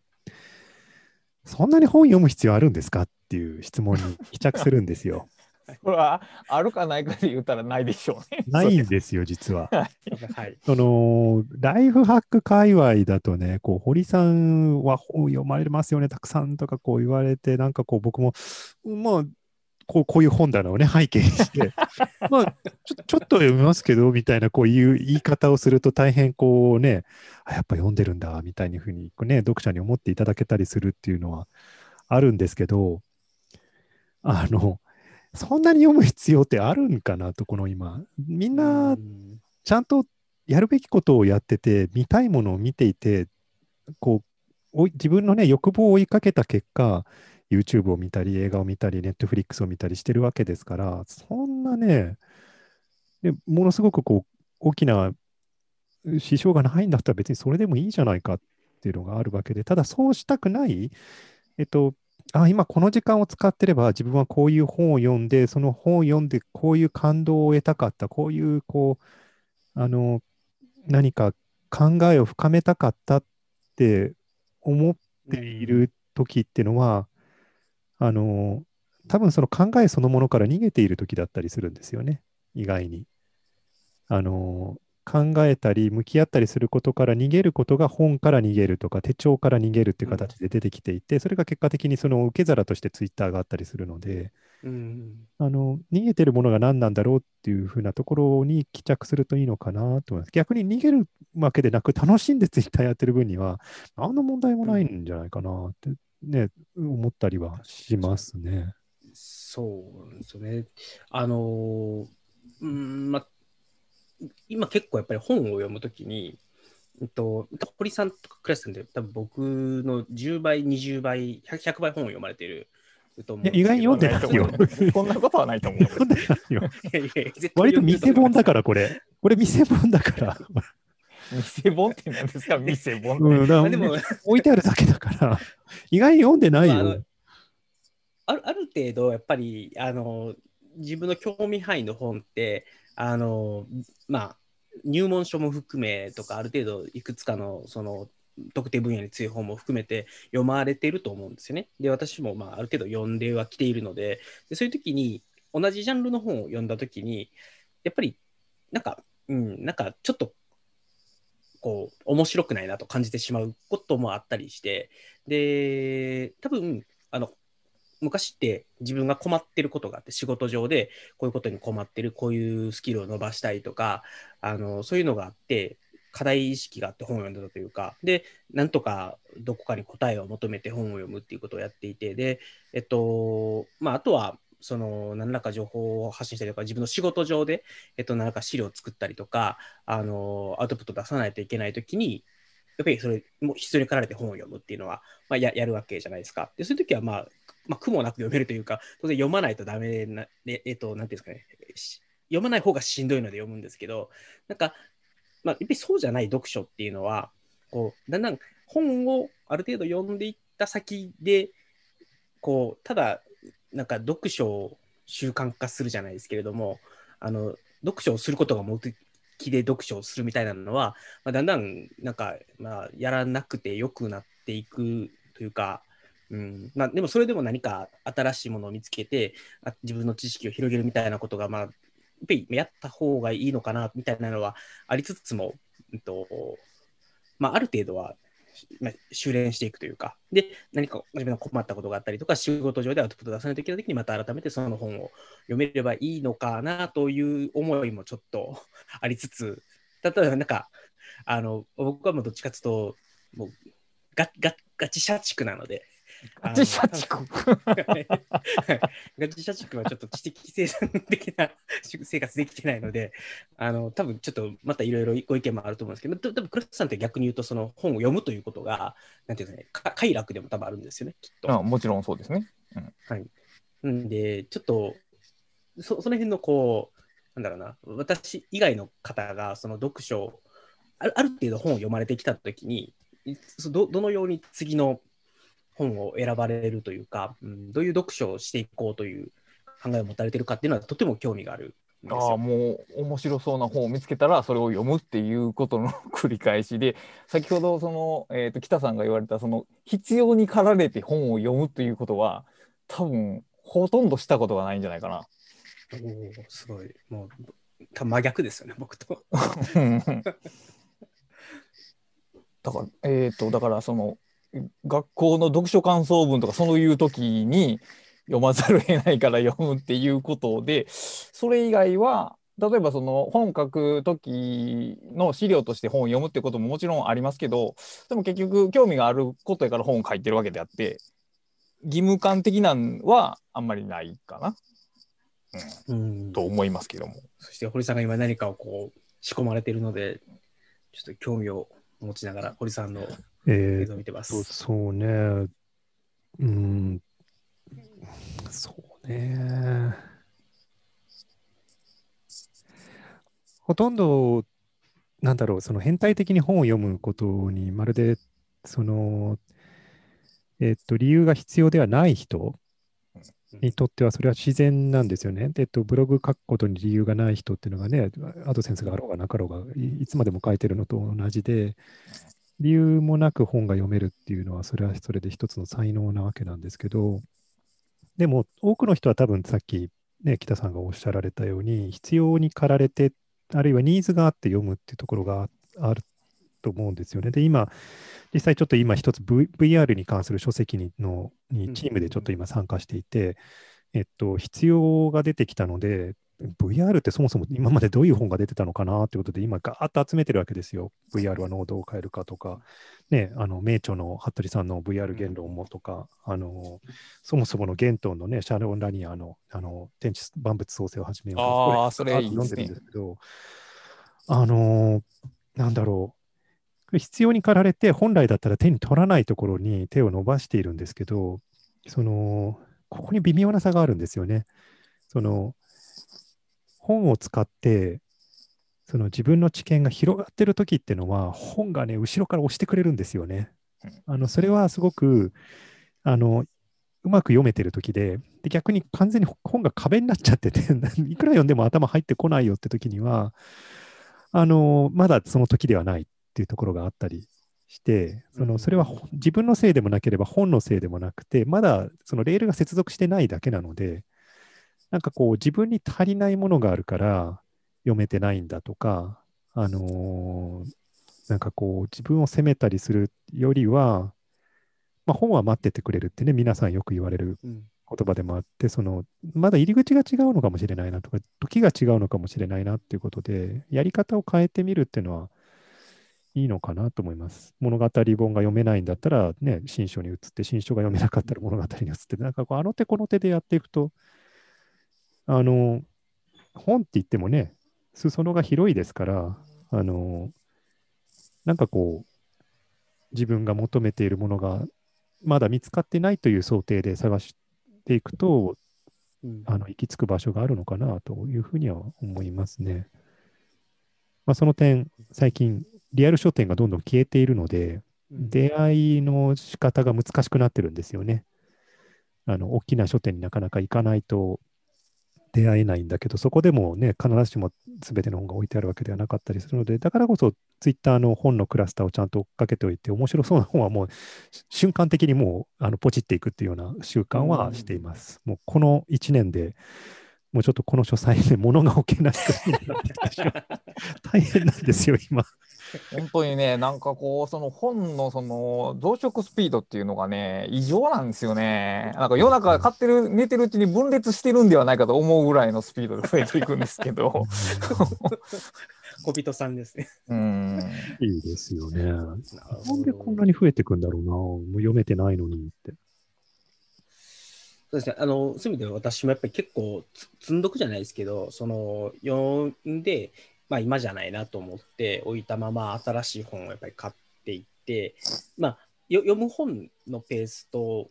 そんなに本読む必要あるんですかっていう質問に帰着するんですよ。これはあるかないかで言ったらないでしょうね。ないんですよ、実は。はい。その、ライフハック界隈だとね、こう、堀さんは本読まれますよね、たくさんとかこう言われて、なんかこう、僕も、まあ、こうこういう本棚をね、背景にして、まあちょ、ちょっと読みますけど、みたいなこういう言い方をすると大変こうね、あやっぱ読んでるんだ、みたいにふうに、ね、読者に思っていただけたりするっていうのはあるんですけど、あの、そんなに読む必要ってあるんかなと、この今。みんなうんちゃんとやるべきことをやってて、見たいものを見ていて、こう、自分のね、欲望を追いかけた結果、YouTube を見たり、映画を見たり、Netflix を見たりしてるわけですから、そんなね、でものすごくこう、大きな支障がないんだったら別にそれでもいいじゃないかっていうのがあるわけで、ただそうしたくない、えっと、あ、今この時間を使ってれば自分はこういう本を読んで、その本を読んでこういう感動を得たかった、こういうこう、あの、何か考えを深めたかったって思っている時っていうのは、あの、多分その考えそのものから逃げている時だったりするんですよね、意外に。あの、考えたり、向き合ったりすることから逃げることが本から逃げるとか、手帳から逃げるっていう形で出てきていて、それが結果的にその受け皿としてツイッターがあったりするので、うんあの、逃げてるものが何なんだろうっていうふうなところに帰着するといいのかなと思います。逆に逃げるわけでなく、楽しんでツイッターやってる分には、何の問題もないんじゃないかなって、ね、思ったりはしますね。そうなんですよね。あのーうんま、今結構やっぱり本を読むときに、えっと、堀さんとかクラスで多分僕の10倍、20倍、100, 100倍本を読まれてる意外に読んでなないよ こんなことはないと思う。読んでないよい。割と見せ本だからら、これ。これ見せ本だから。店本って何ですか？店本って。うん、でも、置いてあるだけだから、意外に読んでないよまああるある程度、やっぱりあの自分の興味範囲の本って、あのまあ、入門書も含めとか、ある程度いくつかのその特定分野に強い本も含めて読まれていると思うんですよね。で、私も、まあ、ある程度読んではきているのでで、そういう時に、同じジャンルの本を読んだ時に、やっぱり、なんか、うん、なんかちょっと、こう、面白くないなと感じてしまうこともあったりして、で、多分あの昔って自分が困ってることがあって仕事上でこういうことに困ってるこういうスキルを伸ばしたいとかあのそういうのがあって課題意識があって本を読んでたというかでなんとかどこかに答えを求めて本を読むっていうことをやっていてでえっとまああとはその何らか情報を発信したりとか自分の仕事上で、えっと、何らか資料を作ったりとかあのアウトプット出さないといけないときにやっぱりそれも必要に駆られて本を読むっていうのは、まあ、ややるわけじゃないですか。でそういう時はまあまあ、苦もなく読めるというか、当然読まないとダメな、ええっと、なんていうんですかね、読まない方がしんどいので読むんですけど、なんか、まあ、やっぱりそうじゃない読書っていうのは、こう、だんだん本をある程度読んでいった先で、こう、ただ、なんか読書を習慣化するじゃないですけれども、あの、読書をすることが目的で読書をするみたいなのは、まあ、だんだん、なんか、まあ、やらなくてよくなっていくというか、うん。まあ、でもそれでも何か新しいものを見つけてあ自分の知識を広げるみたいなことが、まあ、やっやった方がいいのかなみたいなのはありつつも、うんとまあ、ある程度は、まあ、修練していくというかで何か自分が困ったことがあったりとか仕事上でアウトプット出さないといけないときにまた改めてその本を読めればいいのかなという思いもちょっと ありつつ例えばなんかあの僕はもうどっちかというともうガガガチ社畜なので。ガチ社畜ガチ社畜はちょっと知的生産的な生活できてないので、あの多分ちょっとまたいろいろご意見もあると思うんですけど、多分クラスさんって逆に言うと、その本を読むということが、なんていうかね、快楽でも多分あるんですよね、きっと。あもちろんそうですね。うん、はい。んで、ちょっとそ、その辺のこう、なんだろうな、私以外の方がその読書ある、ある程度本を読まれてきたときにど、どのように次の本を選ばれるというか、うん、どういう読書をしていこうという考えを持たれてるかっていうのはとても興味があるああもう面白そうな本を見つけたらそれを読むっていうことの 繰り返しで先ほどその、えーと、北さんが言われたその必要に駆られて本を読むということは多分ほとんどしたことがないんじゃないかな。おすごいもう真逆ですよね僕 と。だからえっ、ー、とだからその学校の読書感想文とかそういう時に読まざるを得ないから読むっていうことでそれ以外は例えばその本書く時の資料として本を読むってことももちろんありますけどでも結局興味があることやから本を書いてるわけであって義務感的なんはあんまりないかな、うん、うん。と思いますけども。そして堀さんが今何かをこう仕込まれているのでちょっと興味を持ちながら堀さんの映像見てます。そうね。うん。そうね。ほとんど、なんだろう、その変態的に本を読むことにまるで、その、えっと、理由が必要ではない人にとってはそれは自然なんですよね。えっと、ブログ書くことに理由がない人っていうのがね、アドセンスがあろうがなかろうがい、いつまでも書いてるのと同じで、理由もなく本が読めるっていうのは、それはそれで一つの才能なわけなんですけど、でも多くの人は多分さっき、ね、北さんがおっしゃられたように、必要に駆られて、あるいはニーズがあって読むっていうところがあると思うんですよね。で、今、実際ちょっと今一つ、v、VR に関する書籍にのにチームでちょっと今参加していて、えっと、必要が出てきたので、VR ってそもそも今までどういう本が出てたのかなってことで、今、ガーッと集めてるわけですよ。VR は濃度を変えるかとか、ね、あの名著の服部さんの VR 言論もとか、あのそもそものゲントンのね、シャロン・ラニアのあの天地万物創生を始めようとあそれ読んでるんですけど、あのなんだろう、必要に駆られて、本来だったら手に取らないところに手を伸ばしているんですけど、そのここに微妙な差があるんですよね。その本を使ってその自分の知見が広がってる時っていうのは本がね後ろから押してくれるんですよね。あのそれはすごくあのうまく読めてる時でで逆に完全に本が壁になっちゃってて いくら読んでも頭入ってこないよって時にはあのまだその時ではないっていうところがあったりしてそのそれは自分のせいでもなければ本のせいでもなくてまだそのレールが接続してないだけなのでなんかこう自分に足りないものがあるから読めてないんだとか、あのー、なんかこう自分を責めたりするよりは、まあ、本は待っててくれるってね、皆さんよく言われる言葉でもあって、その、まだ入り口が違うのかもしれないなとか、時が違うのかもしれないなっていうことで、やり方を変えてみるっていうのは、いいのかなと思います。物語本が読めないんだったら、ね、新書に移って、新書が読めなかったら物語に移って、なんかこう、あの手この手でやっていくと、あの、本って言ってもね、裾野が広いですから、あの、なんかこう、自分が求めているものがまだ見つかってないという想定で探していくと、うんあの行き着く場所があるのかなというふうには思いますね。まあ、その点、最近、リアル書店がどんどん消えているので、うん出会いの仕方が難しくなってるんですよね。あの大きな書店になかなか行かないと出会えないんだけど、そこでもね、必ずしも全ての本が置いてあるわけではなかったりするので、だからこそ、ツイッターの本のクラスターをちゃんと追っかけておいて、面白そうな本はもう瞬間的にもうあのポチっていくっていうような習慣はしています。もうこの1年で、もうちょっとこの書斎で物が置けないくらいになってしまう大変なんですよ、今。本当にね、なんかこう、その本のその増殖スピードっていうのがね、異常なんですよね。なんか夜中買ってる、寝てるうちに分裂してるんではないかと思うぐらいのスピードで増えていくんですけど。小人さんですね。うん。いいですよね。なんでこんなに増えていくんだろうな。もう読めてないのにって。そうですね。あの、そういう意味では私もやっぱり結構積んどくじゃないですけど、その、読んで、まあ今じゃないなと思って置いたまま新しい本をやっぱり買っていって、まあ読む本のペースと、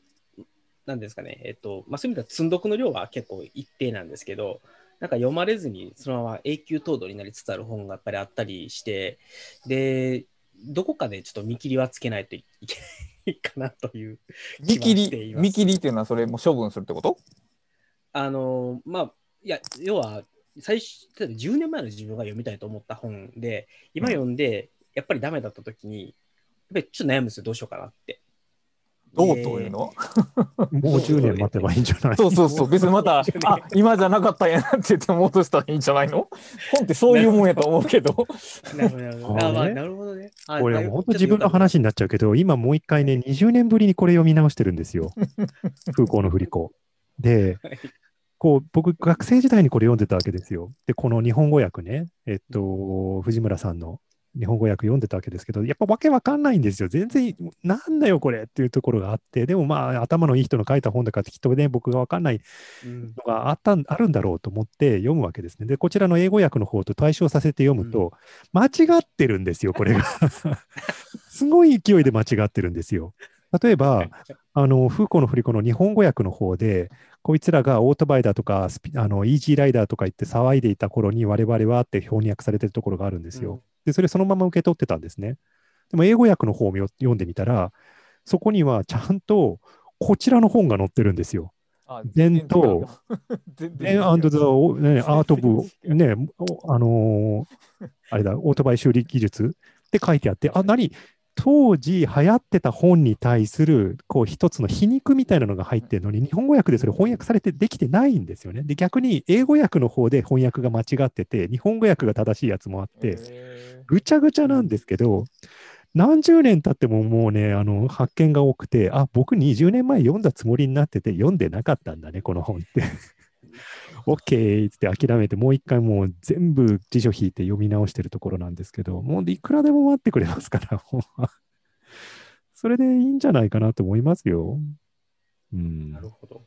なんですかね、えっと、まあそういう意味では積んどくの量は結構一定なんですけど、なんか読まれずにそのまま永久凍土になりつつある本がやっぱりあったりして、で、どこかでちょっと見切りはつけないといけないかなという見切り、見切りっていうのはそれも処分するってこと？あのまあ、いや、要は、最初、例えば10年前の自分が読みたいと思った本で、今読んで、やっぱりダメだったときに、やっぱりちょっと悩むんですよ、どうしようかなって。どうというの、もう10年待てばいいんじゃないそうそうそう、別にまた、あ今じゃなかったんやなって言って戻したらいいんじゃないの？本ってそういうもんやと思うけど。なるほど、なるほど。ねなるほどね。あこれあもう本当自分の話になっちゃうけど、今もう一回ね、20年ぶりにこれ読み直してるんですよ。風光の振り子。で、はいこう、僕、学生時代にこれ読んでたわけですよ。で、この日本語訳ね、えっと、藤村さんの日本語訳読んでたわけですけど、やっぱわけわかんないんですよ。全然、なんだよ、これっていうところがあって、でもまあ、頭のいい人の書いた本だから、きっとね、僕がわかんないうんのがあったんあるんだろうと思って読むわけですね。で、こちらの英語訳の方と対照させて読むと、間違ってるんですよ、これが。すごい勢いで間違ってるんですよ。例えば、あの、フーコーの振り子の日本語訳の方で、こいつらがオートバイだとか、あのイージーライダーとか言って騒いでいた頃に我々はって翻訳されてるところがあるんですよ。うんで、それそのまま受け取ってたんですね。でも英語訳の方を読読んでみたら、そこにはちゃんとこちらの本が載ってるんですよ。あ伝統。全 ね、アート・ブ、ね、おあのーあれだ、オートバイ修理技術って書いてあって、あ、何？当時流行ってた本に対するこう一つの皮肉みたいなのが入ってるのに、日本語訳でそれ翻訳されてできてないんですよね。で、逆に英語訳の方で翻訳が間違ってて、日本語訳が正しいやつもあって、へぐちゃぐちゃなんですけど、何十年経ってももうね、あの発見が多くて、あ、僕20年前読んだつもりになってて、読んでなかったんだね、この本って。OK って諦めて、もう一回もう全部辞書引いて読み直してるところなんですけど、もういくらでも待ってくれますから、それでいいんじゃないかなと思いますよ。うん。なるほど。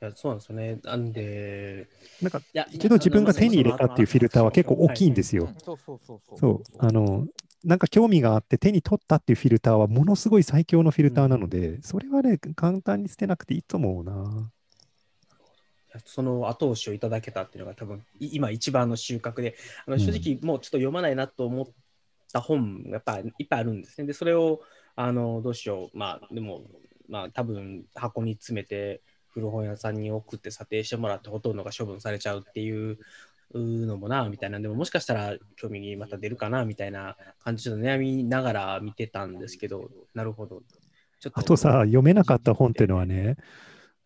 いやそうなんですよね。なんで、なんか一度自分が手に入れたっていうフィルターは結構大きいんですよ。そうそうそうそう。そう、あの、なんか興味があって手に取ったっていうフィルターはものすごい最強のフィルターなので、それはね、簡単に捨てなくていいと思うな。その後押しをいただけたっていうのが多分い今一番の収穫で、あの正直もうちょっと読まないなと思った本がやっぱいっぱいあるんですね。で、それをあのどうしよう、まあでも、まあ多分箱に詰めて古本屋さんに送って査定してもらってほとんどが処分されちゃうっていうのもな、みたいな、でももしかしたら興味にまた出るかな、みたいな感じで悩みながら見てたんですけど、なるほど。ちょっあとさ、読めなかった本っていうのはね、はい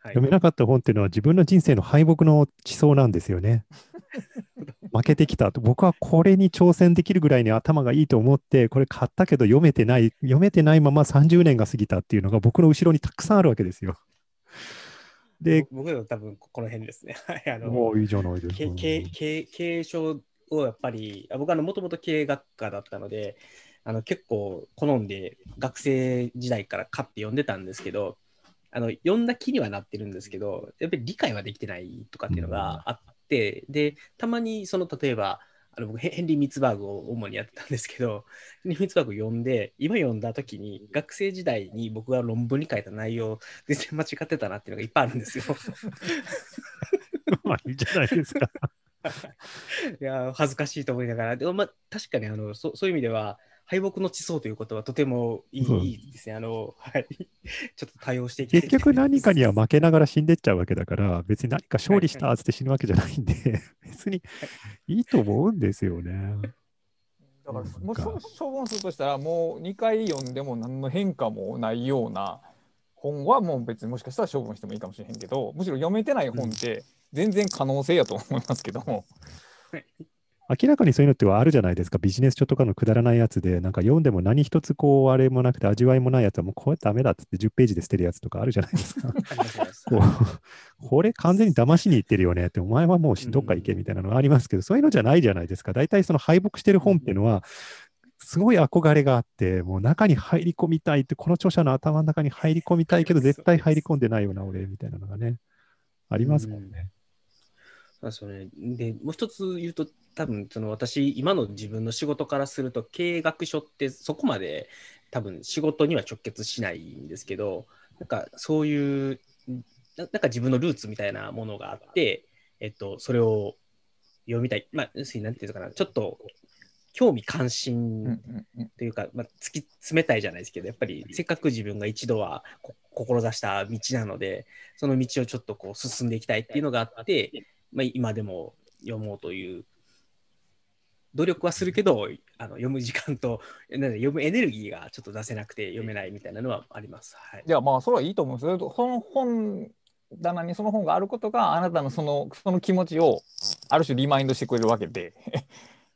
読めなかった本っていうのは自分の人生の敗北の地層なんですよね。負けてきたと。僕はこれに挑戦できるぐらいに頭がいいと思って、これ買ったけど読めてない、読めてないまま30年が過ぎたっていうのが僕の後ろにたくさんあるわけですよ。で、僕僕は多分この辺ですね。はいあのもういいじゃないですか。経経経経営書をやっぱり、あ僕はもともと経営学科だったので、あの結構好んで学生時代から買って読んでたんですけど、あの読んだ気にはなってるんですけど、やっぱり理解はできてないとかっていうのがあって、で、たまにその例えば、あの僕ヘヘンリー・ミッツバーグを主にやってたんですけど、ヘンリー・ミッツバーグを読んで、今読んだ時に学生時代に僕が論文に書いた内容、全然間違ってたなっていうのがいっぱいあるんですよ。まあいいじゃないですか。いや、恥ずかしいと思いながら、でもまあ、確かにあのそそういう意味では、敗北の地層ということはとてもいい,、そういいですね。あの、はい。ちょっと対応していきたい結局何かには負けながら死んでっちゃうわけだから、別に何か勝利したっつって死ぬわけじゃないんで、別にいいと思うんですよね。だから、うんもし処分するとしたら、もう2回読んでも何の変化もないような本はもう別にもしかしたら処分してもいいかもしれへんけど、むしろ読めてない本って全然可能性やと思いますけども。明らかにそういうのってはあるじゃないですか。ビジネス書とかのくだらないやつで、なんか読んでも何一つこう、あれもなくて味わいもないやつはもうこれダメだっつって10ページで捨てるやつとかあるじゃないですか。こうこれ完全に騙しに行ってるよねって、お前はもうどっか行けみたいなのがありますけど、そういうのじゃないじゃないですか。大体その敗北してる本っていうのは、すごい憧れがあって、もう中に入り込みたいって、この著者の頭の中に入り込みたいけど、絶対入り込んでないよな、俺、みたいなのがね、ありますもんね。そうですよね。で、もう一つ言うと、多分その私、今の自分の仕事からすると、経営学書ってそこまで多分仕事には直結しないんですけど、なんかそういう、ななんか自分のルーツみたいなものがあって、えっと、それを読みたい。まあ、要するに、なんていうのかな、ちょっと興味関うん心というか、まあ、突き詰めたいじゃないですけど、やっぱりせっかく自分が一度はこ志した道なので、その道をちょっとこう進んでいきたいっていうのがあって、まあ、今でも読もうという努力はするけど、あの読む時間と なん読むエネルギーがちょっと出せなくて読めないみたいなのはあります。はい、いやまあそれはいいと思うんですよ。その本棚にその本があることがあなたのそのその気持ちをある種リマインドしてくれるわけで、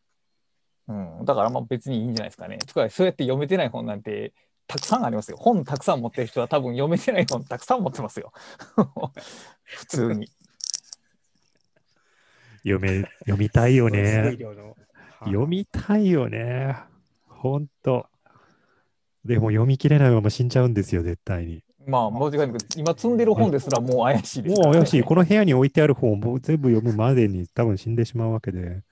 うん、だからまあ別にいいんじゃないですかね。つまりそうやって読めてない本なんてたくさんありますよ。本たくさん持ってる人は多分読めてない本たくさん持ってますよ。普通に。読め、読みたいよね。読みたいよね。ほんと。でも読み切れないまま死んじゃうんですよ、絶対に。まあ間違いなく今積んでる本ですらもう怪しいですね、もう怪しい。この部屋に置いてある本をもう全部読むまでに多分死んでしまうわけで。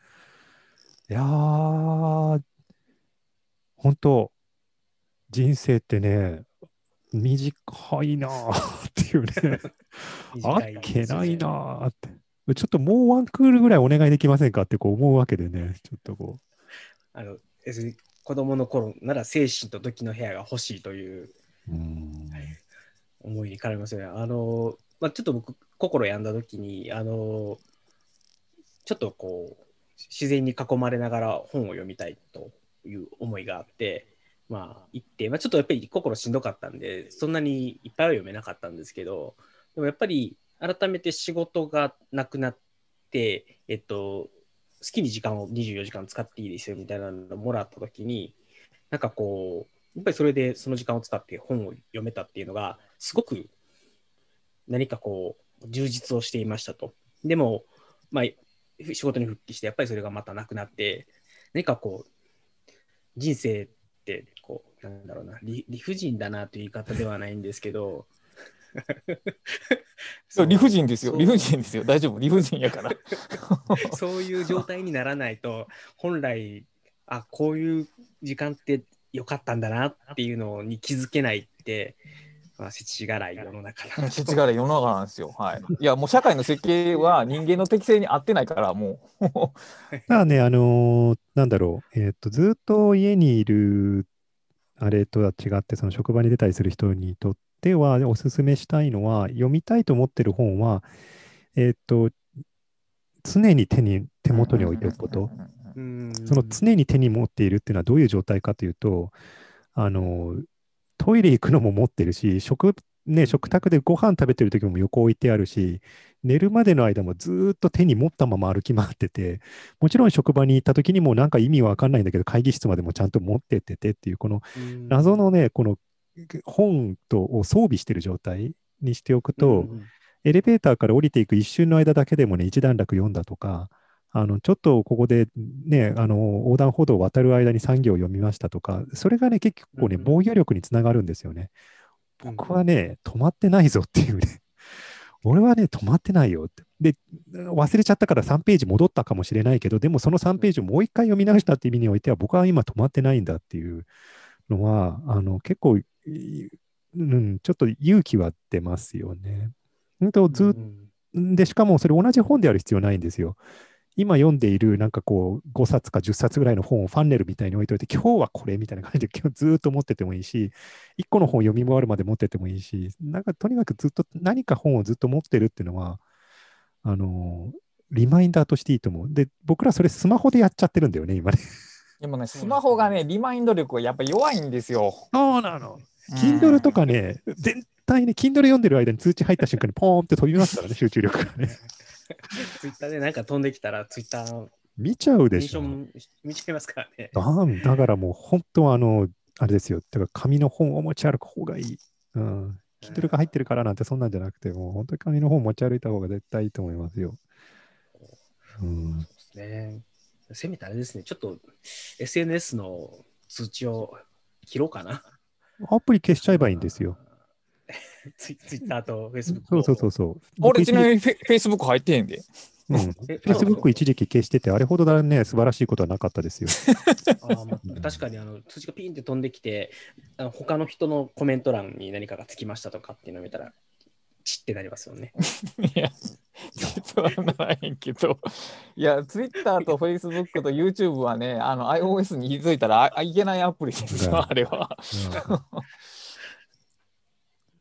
いやー、本当人生ってね、短いなーっていうね、あっけないなーって。ちょっともうワンクールぐらいお願いできませんかってこう思うわけでね、ちょっとこあの要するに子供の頃なら精神と時の部屋が欲しいという。思いに駆られますよね。あの、まあ、ちょっと僕、心病んだ時に、あの、ちょっとこう、自然に囲まれながら本を読みたいという思いがあって、まあ、行って、まあ、ちょっとやっぱり心しんどかったんで、そんなにいっぱいは読めなかったんですけど、でもやっぱり改めて仕事がなくなって、えっと、好きに時間を24時間使っていいですよみたいなのをもらった時に、なんかこう、やっぱりそれでその時間を使って本を読めたっていうのが、すごく何かこう、充実をしていましたと。でも、まあ、仕事に復帰して、やっぱりそれがまたなくなって、何かこう、人生って、こう、なんだろうな、理理不尽だなという言い方ではないんですけど、理不尽ですよ。理不尽ですよ。大丈夫。理不尽やから。そういう状態にならないと、本来、あ、こういう時間って良かったんだなっていうのに気づけないって、まあ、世知辛い世の中だなと世知辛い世の中なんですよ。はい。いや、もう社会の設計は人間の適性に合ってないから、もう。ただね、あのーなんだろう、えっ、と、ずっと家にいる、あれとは違って、その職場に出たりする人にとっては、おすすめしたいのは、読みたいと思ってる本は、えっ、と、常に手に、手元に置いておくこと。その常に手に持っているっていうのはどういう状態かというと、あの、トイレ行くのも持ってるし、食、ね、食卓でご飯食べてる時も横置いてあるし、寝るまでの間もずっと手に持ったまま歩き回ってて、もちろん職場に行った時にもなんか意味わかんないんだけど、会議室までもちゃんと持ってっててっていう、この謎のね、この本とを装備してる状態にしておくと、うんエレベーターから降りていく一瞬の間だけでもね、一段落読んだとか、あのちょっとここでね、あの横断歩道を渡る間に産業を読みましたとか、それがね、結構ね、うん防御力につながるんですよね。僕はね、止まってないぞっていうね、俺はね、止まってないよって。で、忘れちゃったから3ページ戻ったかもしれないけど、でもその3ページをもう一回読み直したっていう意味においては、僕は今止まってないんだっていうのは、あの結構、いうん、ちょっと勇気は出ますよね。ほんとずっうんで、しかもそれ同じ本である必要ないんですよ。今読んでいるなんかこう5冊か10冊ぐらいの本をファンネルみたいに置いといて、今日はこれみたいな感じで今日ずーっと持っててもいいし、1個の本を読み終わるまで持っててもいいし、なんかとにかくずっと何か本をずっと持ってるっていうのは、あのーリマインダーとしていいと思う。で、僕らそれスマホでやっちゃってるんだよね、今ね。でもね、スマホがね、リマインド力がやっぱ弱いんですよ。そうなの。うん Kindle とかね、絶対ね、Kindle 読んでる間に通知入った瞬間にポーンって飛びますからね、集中力がね。ツイッターでなんか飛んできたら、ツイッター見ちゃうメでしょ。見ちゃいますからね。だからもう本当あの、あれですよ。だから紙の本を持ち歩く方がいい。うん。Kindle が入ってるからなんてそんなんじゃなくて、もう本当に紙の本持ち歩いた方が絶対いいと思いますよ。うん。ねせめてあれですね、ちょっと SNS の通知を切ろうかな。アプリ消しちゃえばいいんですよ。ツイツイッターとフェイスブック。そうそうそうそう。俺、ちなに。みにフェフェイスブック入ってへんで。うん。え Facebook 一時期消してて、あれほどだね、素晴らしいことはなかったですよ。あーまあ確かにあの通知がピンって飛んできて、あの他の人のコメント欄に何かがつきましたとかっていうのを見たら、チってなりますよね。いや、実はならへんけど、いや、ツイッターとフェイスブックと YouTube はね、あの iOS に気づいたらあいけないアプリですよ、あれは。うん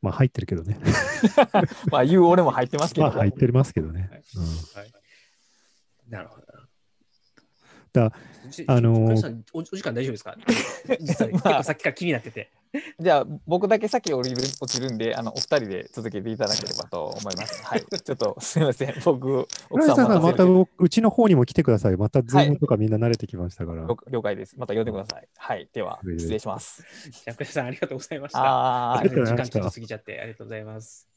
まあ入ってるけどね。まあ、言う俺も入ってますけど。まあ入ってますけどね。うんはい、なるほど。だじあのー倉石さんおお時間大丈夫ですか実は結構さっきから気になってて。じゃあ、僕だけ先降りる落ちるんで、あのお二人で続けていただければと思います。はい。ちょっとすみません。僕、奥さんさんがまたうちの方にも来てください。またズはいームとかみんな慣れてきましたから。了了解です。また呼んでください。はい。では、失礼します。じゃあ、倉石さんありがとうございました。ありがとうございました時間ちょっと過ぎちゃってありがとうございます。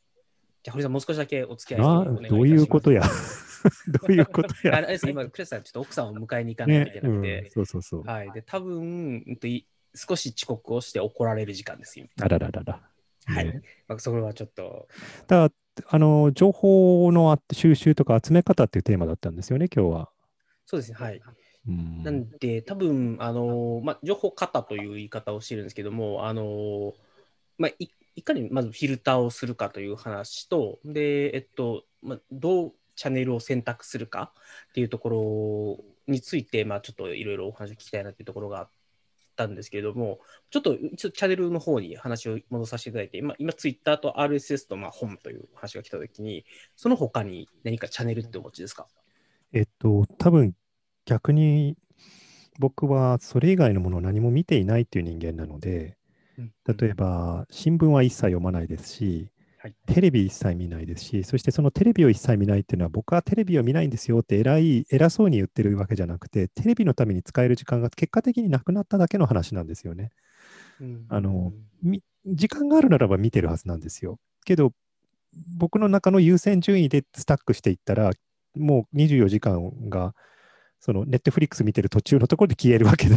じゃあ、堀さん、もう少しだけお付き合いあお願いいたしますどういうことや。どういうことあや。れです今、クレスさん、ちょっと奥さんを迎えに行かないといねけ、なくうんて、、そうそうそう。はい。で、多分、うんとい少し遅刻をして怒られる時間ですよ。あらららら。はいねまあ、それはちょっと、だあの情報のあ収集とか集め方っていうテーマだったんですよね、今日は。そうですね、はい。うんなんで、多分あのまあ、情報型という言い方をしてるんですけども、あのまあ、いいかにまずフィルターをするかという話と、で、えっと、まあ、どうチャンネルを選択するかっていうところについて、まあ、ちょっといろいろお話を聞きたいなというところがあったんですけれども、ちょっと一応チャンネルの方に話を戻させていただいて、今、今ツイッターと RSS とまあ本という話が来たときに、その他に何かチャンネルってお持ちですか？えっと、多分逆に僕はそれ以外のものを何も見ていないっていう人間なので、例えば新聞は一切読まないですし、はいテレビ一切見ないですし、そしてそのテレビを一切見ないっていうのは、僕はテレビを見ないんですよって偉い偉そうに言ってるわけじゃなくて、テレビのために使える時間が結果的になくなっただけの話なんですよね。うんあのみ時間があるならば見てるはずなんですよ。けど、僕の中の優先順位でスタックしていったら、もう24時間が、そのネットフリックス見てる途中のところで消えるわけで、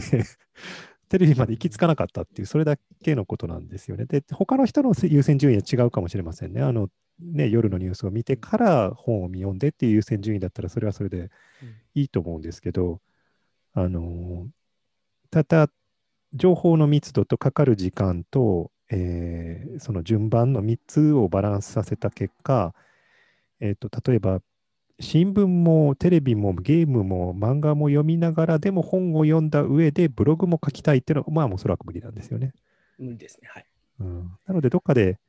テレビまで行き着かなかったっていう、それだけのことなんですよね。で、他の人の優先順位は違うかもしれませんね。あのね夜のニュースを見てから本を読んでっていう優先順位だったら、それはそれでいいと思うんですけど、あのただ、情報の密度とかかる時間と、えーその順番の3つをバランスさせた結果、えー、と例えば新聞もテレビもゲームも漫画も読みながらでも本を読んだ上でブログも書きたいっていうのはまあおそらく無理なんですよね。無理ですね。はい。うん、なのでどっかで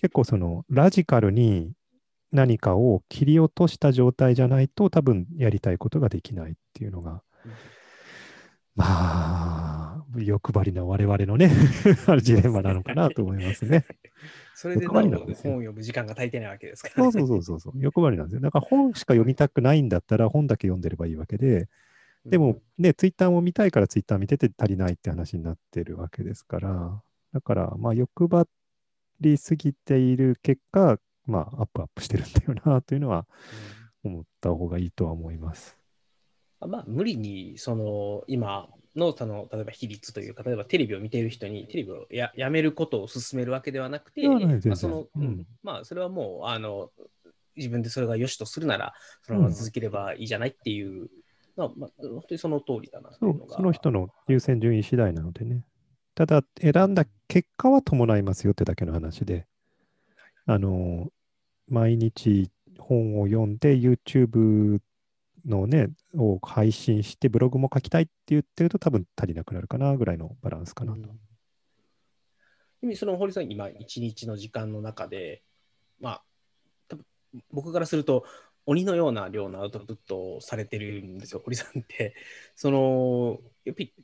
結構そのラジカルに何かを切り落とした状態じゃないと多分やりたいことができないっていうのがうんまあ欲張りな我々のね ジレンマなのかなと思いますね。それで本を読む時間が足りてないわけですから、そうそうそうそうそう欲張りなんですよ。だから本しか読みたくないんだったら本だけ読んでればいいわけで、でもね、ツイッターも見たいからツイッター見てて足りないって話になってるわけですから、だからまあ欲張りすぎている結果、まあ、アップアップしてるんだよなというのは思った方がいいとは思います。あまあ、無理に、その、今の、その、例えば比率というか、例えばテレビを見ている人に、テレビをややめることを勧めるわけではなくて、まあ、その、まあ、それはもう、あの、自分でそれが良しとするなら、そのまま続ければいいじゃないっていう、まあ、まあ、本当にその通りだなそいうのが。うその人の優先順位次第なのでね。ただ、選んだ結果は伴いますよってだけの話で、あの、毎日本を読んで、YouTube のね、を配信して、ブログも書きたいって言ってると、多分足りなくなるかなぐらいのバランスかなと。うんその堀さん、今、一日の時間の中で、まあ、多分僕からすると、鬼のような量のアウトプットをされてるんですよ、堀さんって。その、やっぱり、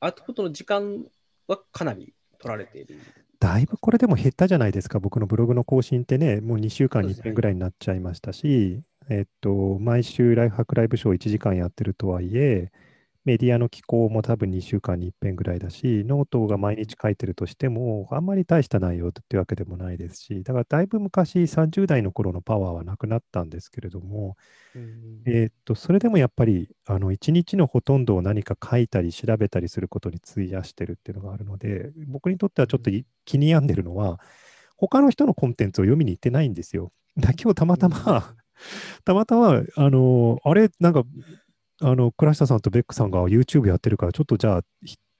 アウトプットの時間はかなり取られている。だいぶこれでも減ったじゃないですか、僕のブログの更新ってね、もう2週間に1遍ぐらいになっちゃいましたし、えっと、毎週ライフハックライブショー1時間やってるとはいえ、メディアの寄稿も多分2週間に1遍ぐらいだし、ノートが毎日書いてるとしても、あんまり大した内容ってわけでもないですし、だからだいぶ昔、30代の頃のパワーはなくなったんですけれども、えーっと、それでもやっぱり、あの、一日のほとんどを何か書いたり調べたりすることに費やしてるっていうのがあるので、僕にとってはちょっと気に病んでるのは、他の人のコンテンツを読みに行ってないんですよ。だ今日たまたま、たまたま、あの、あれ、なんか、あの、倉下さんとベックさんが YouTube やってるから、ちょっとじゃあ、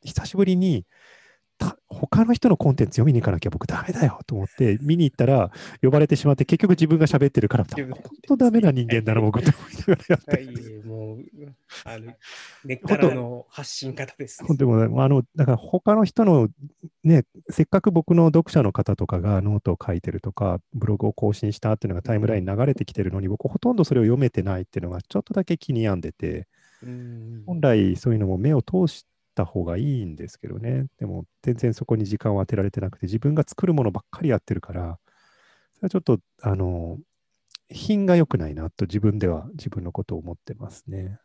久しぶりに、他の人のコンテンツ読みに行かなきゃ僕ダメだよと思って見に行ったら呼ばれてしまって結局自分が喋ってるから本当ダメな人間だな僕。って思いながらやってはい、もう、あの、根っからの発信方です、でもね、あの、だから他の人のね、せっかく僕の読者の方とかがノートを書いてるとか、ブログを更新したっていうのがタイムラインに流れてきてるのに、僕ほとんどそれを読めてないっていうのがちょっとだけ気に病んでて、うん。本来そういうのも目を通した方がいいんですけどね、でも全然そこに時間を当てられてなくて、自分が作るものばっかりやってるから、それはちょっと、あの、品が良くないなと自分では自分のことを思ってますね。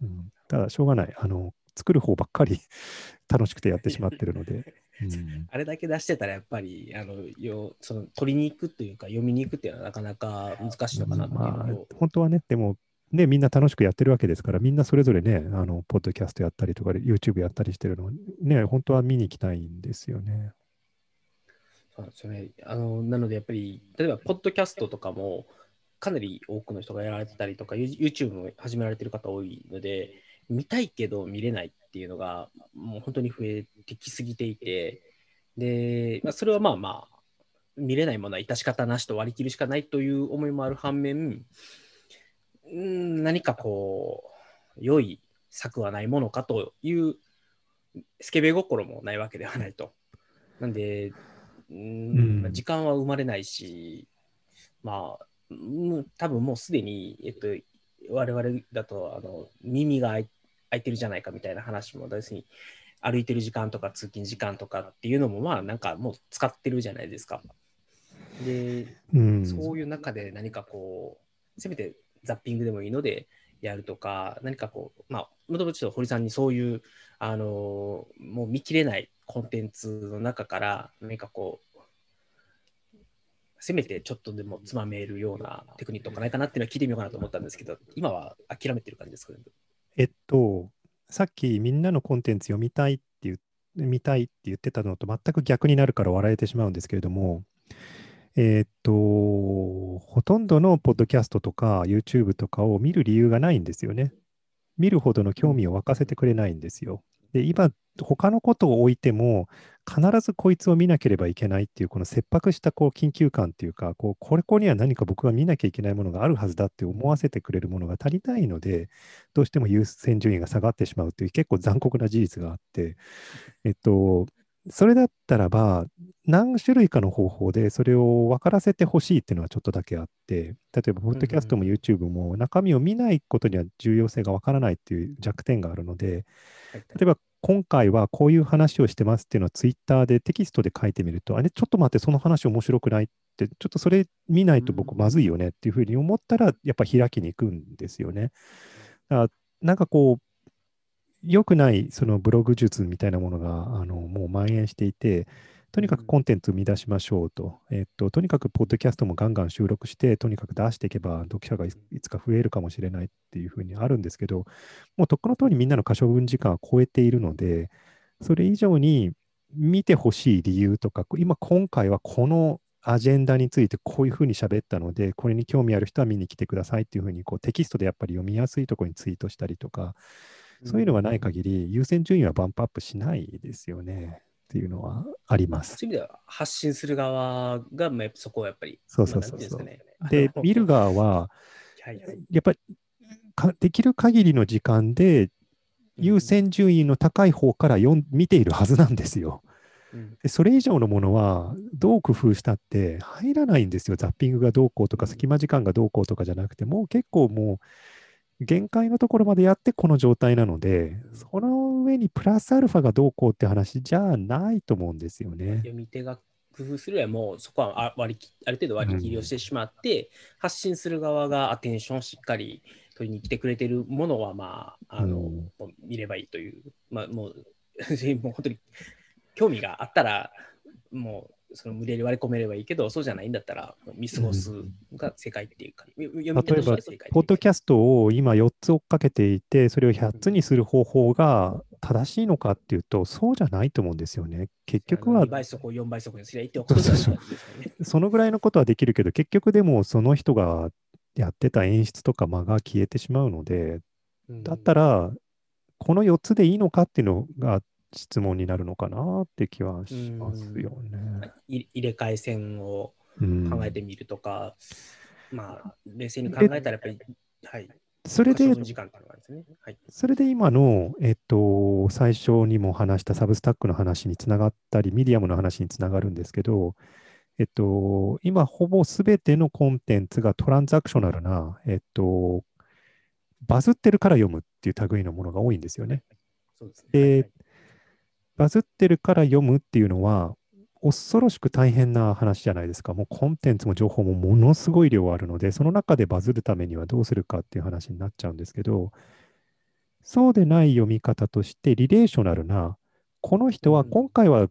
うん、ただ、しょうがない。あの、作る方ばっかり 楽しくてやってしまってるので。うんあれだけ出してたら、やっぱり、あの、よその取りに行くというか、読みに行くっていうのはなかなか難しいのかなっていうまあ本当はね、でも、ね、みんな楽しくやってるわけですから、みんなそれぞれね、あの、ポッドキャストやったりとか、YouTube やったりしてるの、ね、本当は見に行きたいんですよね。そうなんですね。あの、なので、やっぱり、例えば、ポッドキャストとかも、かなり多くの人がやられてたりとか、YouTube も始められてる方多いので、見たいけど見れないっていうのが、もう本当に増えてきすぎていて、で、まあ、それはまあまあ、見れないものは致し方なしと割り切るしかないという思いもある反面、ん何かこう、良い策はないものかという、スケベ心もないわけではないと。なんで、ううん時間は生まれないし、まあ、うん多分もうすでに、えっと、我々だとあの耳が開い開いてるじゃないかみたいな話も、要するに歩いてる時間とか通勤時間とかっていうのも、まあなんかもう使ってるじゃないですか。で、うん。そういう中で何かこう、せめてザッピングでもいいのでやるとか、何かこう、まあ、もともとちょっと堀さんにそういう、あのもう見切れないコンテンツの中から、何かこう、せめてちょっとでもつまめるようなテクニックとかないかなっていうのは聞いてみようかなと思ったんですけど、今は諦めてる感じですか？ね。えっと、さっきみんなのコンテンツ読みたいって言う見たいって言ってたのと全く逆になるから笑えてしまうんですけれども、えっと、ほとんどのポッドキャストとか YouTube とかを見る理由がないんですよね。見るほどの興味を沸かせてくれないんですよ。で、今、他のことを置いても、必ずこいつを見なければいけないっていう、この切迫したこう緊急感っていうか、こうこれこには何か僕が見なきゃいけないものがあるはずだって思わせてくれるものが足りないので、どうしても優先順位が下がってしまうという結構残酷な事実があって、えっと、それだったらば、何種類かの方法でそれを分からせてほしいっていうのはちょっとだけあって、例えば、ポッドキャストも YouTube も中身を見ないことには重要性が分からないっていう弱点があるので、例えば今回はこういう話をしてますっていうのをツイッターでテキストで書いてみると、あれ、ちょっと待って、その話面白くないって、ちょっとそれ見ないと僕まずいよねっていうふうに思ったら、やっぱ開きに行くんですよね。だからなんかこう、良くないそのブログ術みたいなものがあのもう蔓延していて、とにかくコンテンツ生み出しましょうと。えっと、とにかくポッドキャストもガンガン収録して、とにかく出していけば読者がいいつか増えるかもしれないっていうふうにあるんですけど、もうとっくの通りみんなの可処分時間は超えているので、それ以上に見てほしい理由とか、今今回はこのアジェンダについてこういうふうに喋ったので、これに興味ある人は見に来てくださいっていうふうにこうテキストでやっぱり読みやすいところにツイートしたりとか、そういうのがない限り、優先順位はバンプアップしないですよねっていうのはあります。そういう意味では発信する側が、まあ、そこはやっぱり。そうそうそうそうねで、見る側は、やっぱりかできる限りの時間で優先順位の高い方から読ん見ているはずなんですよ。うんでそれ以上のものはどう工夫したって入らないんですよ。ザッピングがどうこうとかうん隙間時間がどうこうとかじゃなくてもう結構もう限界のところまでやってこの状態なのでその上にプラスアルファがどうこうって話じゃないと思うんですよね。読み手が工夫するやもうそこはあ割り切ある程度割り切りをしてしまって、発信する側がアテンションをしっかり取りに来てくれてるものはまああの、うん見ればいいというまあもう もう本当に興味があったらもうその無理やり割り込めればいいけどそうじゃないんだったら見過ごすが正解っていうか、読み手例えばポッドキャストを今4つ追っかけていて、それを100つにする方法が正しいのかっていうと、そうじゃないと思うんですよね。結局は2、倍速を4倍速にすりゃいいってことですよね。そのぐらいのことはできるけど、結局でもその人がやってた演出とか間が消えてしまうので、だったら、この4つでいいのかっていうのが質問になるのかなって気はしますよね。い入れ替え線をうん考えてみるとか、まあ、冷静に考えたらやっぱり、はい。それで時間ですね。はい。それで今の、えっと、最初にも話したサブスタックの話につながったり、ミディアムの話につながるんですけど、えっと、今ほぼすべてのコンテンツがトランザクショナルな、えっと、バズってるから読むっていう類のものが多いんですよね。そうですね。でバズってるから読むっていうのは、恐ろしく大変な話じゃないですか。もうコンテンツも情報もものすごい量あるので、その中でバズるためにはどうするかっていう話になっちゃうんですけど、そうでない読み方として、リレーショナルな、この人はうん今回は、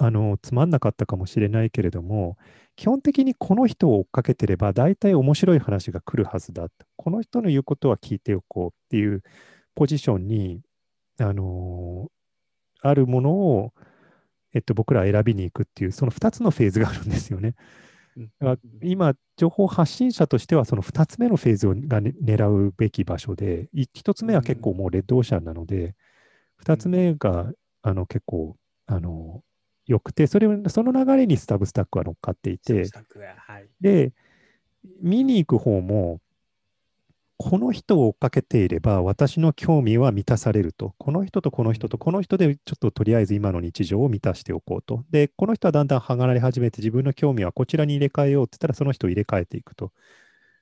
あのつまんなかったかもしれないけれども、基本的にこの人を追っかけてれば、大体面白い話が来るはずだ。この人の言うことは聞いておこうっていうポジションに、あのあるものを、えっと、僕らは選びに行くっていう、その2つのフェーズがあるんですよね。今、情報発信者としては、その2つ目のフェーズをが、ね、狙うべき場所で、1つ目は結構もうレッドオーシャンなので、2つ目があの結構あの良くて、それその流れにスタブスタックは乗っかっていて。で、見に行く方も、この人を追っかけていれば、私の興味は満たされると。この人とこの人とこの人で、ちょっととりあえず今の日常を満たしておこうと。で、この人はだんだん離れ始めて、自分の興味はこちらに入れ替えようって言ったら、その人を入れ替えていくと。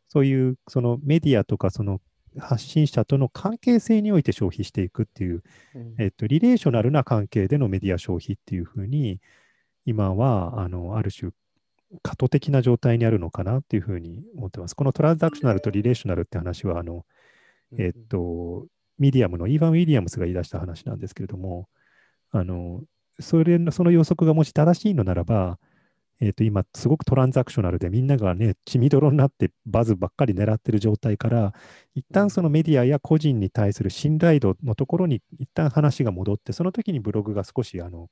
そういう、そのメディアとか、その発信者との関係性において消費していくっていう、えっと、 relational な関係でのメディア消費っていうふうに、今は、あの、ある種、過渡的な状態にあるのかなっていうふうに思ってます。この transactional と relational って話は、あの、えっと、ミディアムの Evan Williams が言い出した話なんですけれども、あの、それの、その予測がもし正しいのならば、えっと、今、すごく transactional でみんながね、血みどろになってバズばっかり狙ってる状態から、一旦そのメディアや個人に対する信頼度のところに一旦話が戻って、その時にブログが少しあの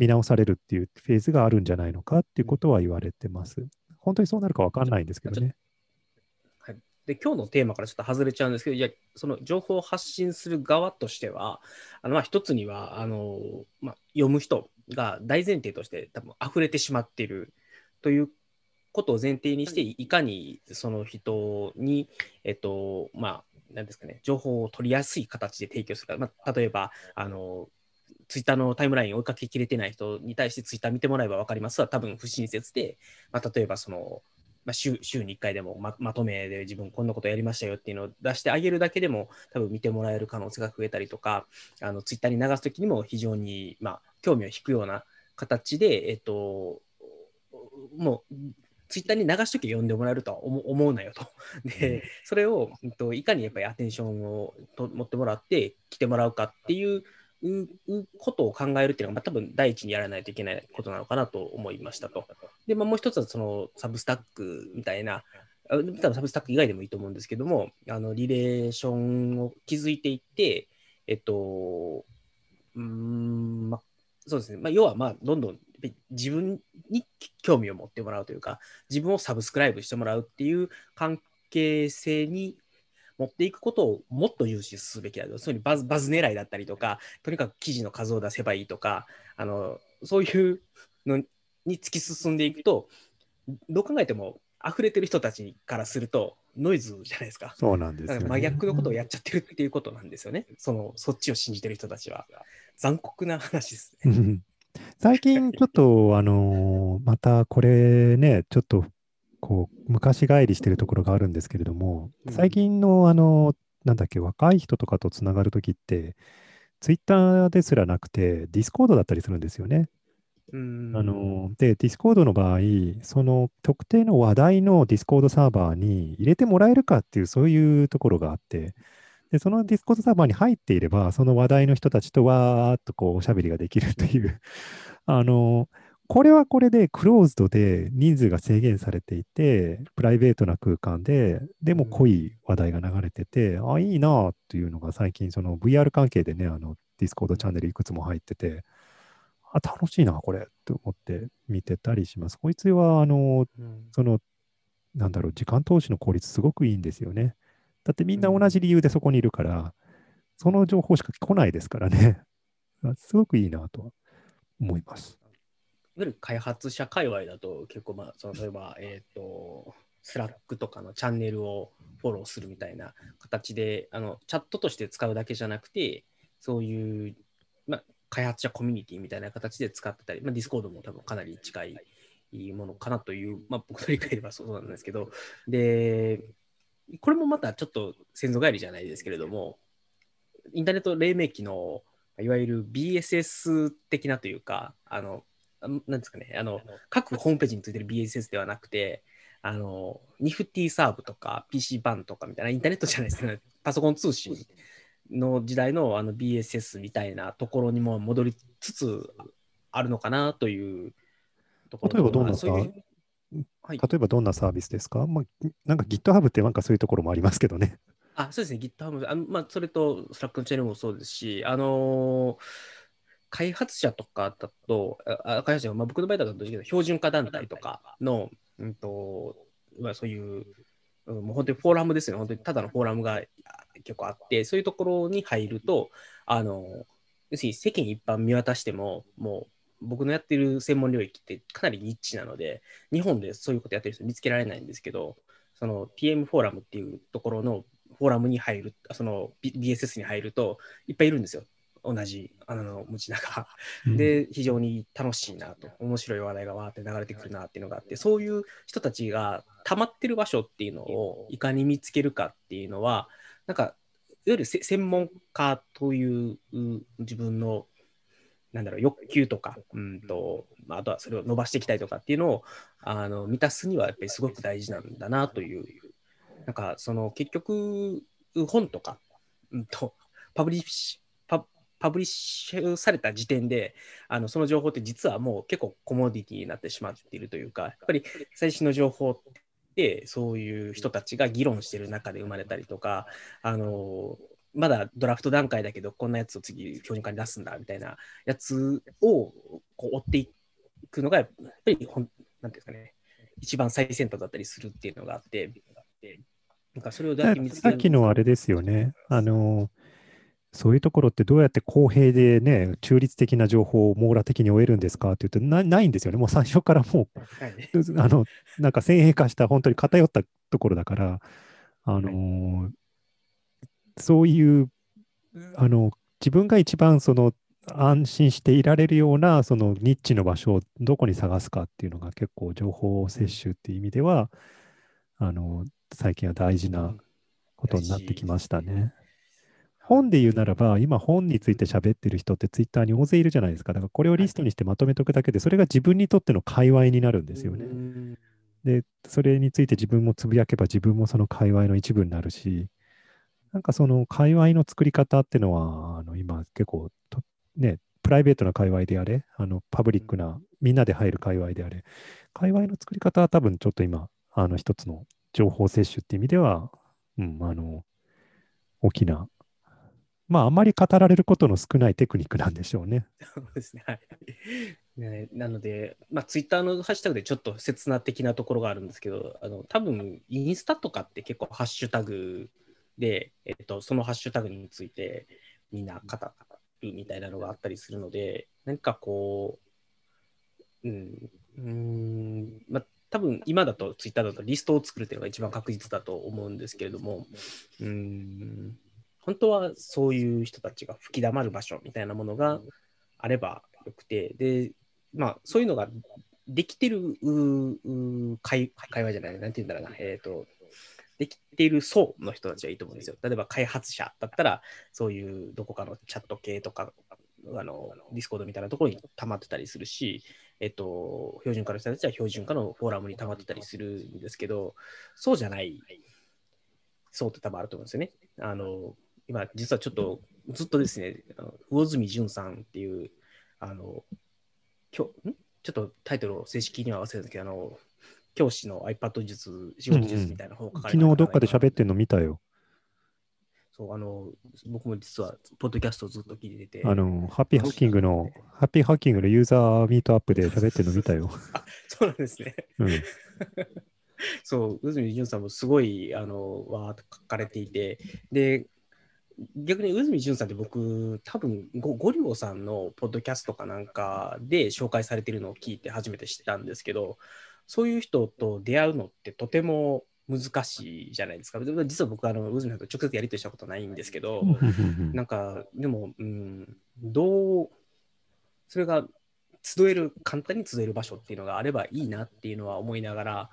見直されるっていうフェーズがあるんじゃないのかっていうことは言われてます。本当にそうなるかわかんないんですけどね。はい、で今日のテーマからちょっと外れちゃうんですけど、いやその情報を発信する側としては、あのまあ一つにはあの、まあ、読む人が大前提として多分溢れてしまっているということを前提にして、いかにその人に、えっと、まあ、なんですかね、情報を取りやすい形で提供するか、まあ、例えば、あの、ツイッターのタイムラインを追いかけきれてない人に対してツイッター見てもらえば分かりますは多分不親切で、まあ、例えばその、まあ、週週に1回でもままとめで自分こんなことやりましたよっていうのを出してあげるだけでも多分見てもらえる可能性が増えたりとかあのツイッターに流すときにも非常に、まあ、興味を引くような形で、えっと、もうツイッターに流しとき読んでもらえるとは思思うなよと。で、それを、えっと、いかにやっぱりアテンションをと持ってもらって来てもらうかっていううことを考えるっていうのが、まあ、多分第一にやらないといけないことなのかなと思いましたと。で、まあ、もう一つはそのサブスタックみたいな、多分サブスタック以外でもいいと思うんですけども、あのリレーションを築いていって、えっと、うん、まあ、そうですね、まあ、要は、まあ、どんどん自分に興味を持ってもらうというか、自分をサブスクライブしてもらうっていう関係性に持っていくことをもっと重視すべきだと。そういうバズバズ狙いだったりとか、とにかく記事の数を出せばいいとか、あのそういうのに突き進んでいくと、どう考えても溢れてる人たちからするとノイズじゃないですか。そうなんです、ね、真逆のことをやっちゃってるっていうことなんですよね。そのそっちを信じてる人たちは。残酷な話ですね。最近ちょっと、あのー、またこれね、ちょっとこう昔返りしてるところがあるんですけれども、最近のあの、なんだっけ、若い人とかとつながるときって、ツイッターですらなくて、ディスコードだったりするんですよね。あので、ディスコードの場合、その特定の話題のディスコードサーバーに入れてもらえるかっていう、そういうところがあって、でそのディスコードサーバーに入っていれば、その話題の人たちとわーっとこうおしゃべりができるというあの、これはこれでクローズドで人数が制限されていて、プライベートな空間で、でも濃い話題が流れてて、あ、いいなっていうのが最近、その VR 関係でね、あの、ディスコードチャンネルいくつも入ってて、あ、楽しいな、これって思って見てたりします。こいつは、あの、うん、その、なんだろう、時間投資の効率すごくいいんですよね。だってみんな同じ理由でそこにいるから、その情報しか来ないですからね。すごくいいなと思います。ゆる開発者界隈だと結構まあその例えば えっ、とスラックとかのチャンネルをフォローするみたいな形であのチャットとして使うだけじゃなくてそういう、まあ、開発者コミュニティみたいな形で使ってたり、まあ、ディスコードも多分かなり近いものかなという、まあ、僕の理解ではそうなんですけど。でこれもまたちょっと先祖返りじゃないですけれどもインターネット黎明期のいわゆる BSS 的なというかあのなんですかね、あの、各ホームページについてる BSS ではなくて、あの、ニフティサーブとか PC バンとかみたいな、インターネットじゃないですけど、パソコン通信の時代のあの BSS みたいなところにも戻りつつあるのかなというところ例えばどんなサーはい、例えばどんなサービスですか、まあ、なんか GitHub ってなんかそういうところもありますけどね。あそうですね、GitHub、あまあ、それと Slack のチャンネルもそうですし、あのー開発者とかだと、あ開発者、まあ、僕の場合だと標準化団体とかの、うんとまあ、そういう、もう本当にフォーラムですよね、本当にただのフォーラムが結構あって、そういうところに入ると、あの要するに世間一般見渡しても、もう僕のやってる専門領域ってかなりニッチなので、日本でそういうことやってる人見つけられないんですけど、その PM フォーラムっていうところのフォーラムに入る、その BSS に入るといっぱいいるんですよ。同じ穴の持ち中。で非常に楽しいなと。面白い話題がわーって流れてくるなっていうのがあってそういう人たちが溜まってる場所っていうのをい。かに見つけるかっていうのはなんかいわゆる専門家という自分のなんだろう欲求とか、うんとまあ、あとはそれを伸ばしていきたいとかっていうのをあの満たすにはやっぱりすごく大事なんだなという。なんかその結局本とか、うんとパブリッシパブリッシュされた時点で、あのその情報って実はもう結構コモディティになってしまっているというか、やっぱり最新の情報ってそういう人たちが議論している中で生まれたりとか、あのまだドラフト段階だけど、こんなやつを次、標準化に出すんだみたいなやつをこう追っていくのが、やっぱりほん、なんていうんですかね、一番最先端だったりするっていうのがあって、なんかそれをだけ見つけさっきのあれですよね。あのそういうところってどうやって公平でね、中立的な情報を網羅的に終えるんですかって言うとな、ないんですよね。もう最初からもう、はい、あの、なんか先鋭化した本当に偏ったところだから、あのーはい、そういう、あの、自分が一番その安心していられるようなそのニッチの場所をどこに探すかっていうのが結構情報摂取っていう意味では、あの、最近は大事なことになってきましたね。本で言うならば、今本について喋ってる人ってツイッターに大勢いるじゃないですか。だからこれをリストにしてまとめておくだけで、それが自分にとっての界隈になるんですよね。で、それについて自分もつぶやけば自分もその界隈の一部になるし、なんかその界隈の作り方っていうのは、あの今今結構と、ね、プライベートな界隈であれ、あのパブリックな、みんなで入る界隈であれ、界隈の作り方は多分ちょっと今、あの一つの情報摂取っていう意味では、うん、あの、大きな、まあ、あまり語られることの少ないテクニックなんでしょうね。そうですね。はい。ね、なので、まあ、ツイッターのハッシュタグでちょっと切な的なところがあるんですけど、あの多分インスタとかって結構ハッシュタグで、えっと、そのハッシュタグについてみんな語るみたいなのがあったりするので、何かこう、うん、うん、まあ、多分今だとツイッターだとリストを作るっていうのが一番確実だと思うんですけれども、うん、本当はそういう人たちが吹き溜まる場所みたいなものがあればよくて、で、まあ、そういうのができてる会会話じゃない、なんて言うんだろうな、えっ、と、できている層の人たちはいいと思うんですよ。例えば開発者だったら、そういうどこかのチャット系とか、あのディスコードみたいなところに溜まってたりするし、えっと、標準化の人たちは標準化のフォーラムに溜まってたりするんですけど、そうじゃない層って多分あると思うんですよね。あの今、実はちょっとずっとですね、あの魚住淳さんっていう、あの、今日、ん？ちょっとタイトルを正式には忘れたんですけど、あの、教師の iPad 術、仕事術みたいな本を書かれた昨日どっかで喋ってるんの見たよ。そう、あの、僕も実は、ポッドキャストをずっと聞いてて、あの、ハッピーハッキングの、ハッピーハッキングのユーザーミートアップで喋ってんの見たよ。そうなんですね。うん。そう、宇住淳さんもすごい、あの、わーっと書かれていて、で、逆に宇住淳さんって僕、多分ゴゴリオさんのポッドキャストかなんかで紹介されてるのを聞いて初めて知ったんですけど、そういう人と出会うのってとても難しいじゃないですか。で実は僕、あの宇住さんと直接やり取りしたことないんですけど、なんか、でも、うん、どう、それが集える、簡単に集える場所っていうのがあればいいなっていうのは思いながら、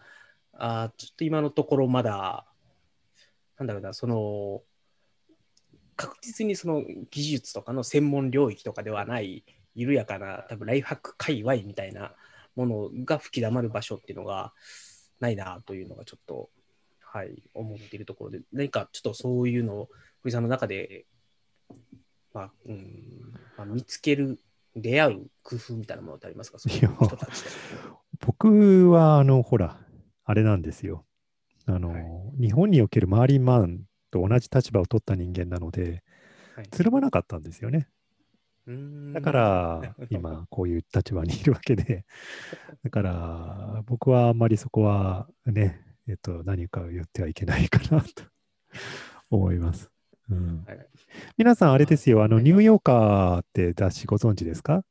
あーちょっと今のところまだ、なんだろうな、その、確実にその技術とかの専門領域とかではない、緩やかな、多分ライフハック界隈みたいなものが吹き溜まる場所っていうのがないなというのがちょっと、はい、思っているところで、何かちょっとそういうのを、堀さんの中で、まあ、うん、まあ、見つける、出会う工夫みたいなものってありますか？僕は、あの、ほら、あれなんですよ。あの、はい日本におけるマーリン・マンと同じ立場を取った人間なので、はい。つるまなかったんですよね。だから、今、こういう立場にいるわけで、だから、僕はあんまりそこはね、えっと、何かを言ってはいけないかなと。思います。うん。はい。皆さん、あれですよ、あの、はい。ニューヨーカーって雑誌ご存知ですか？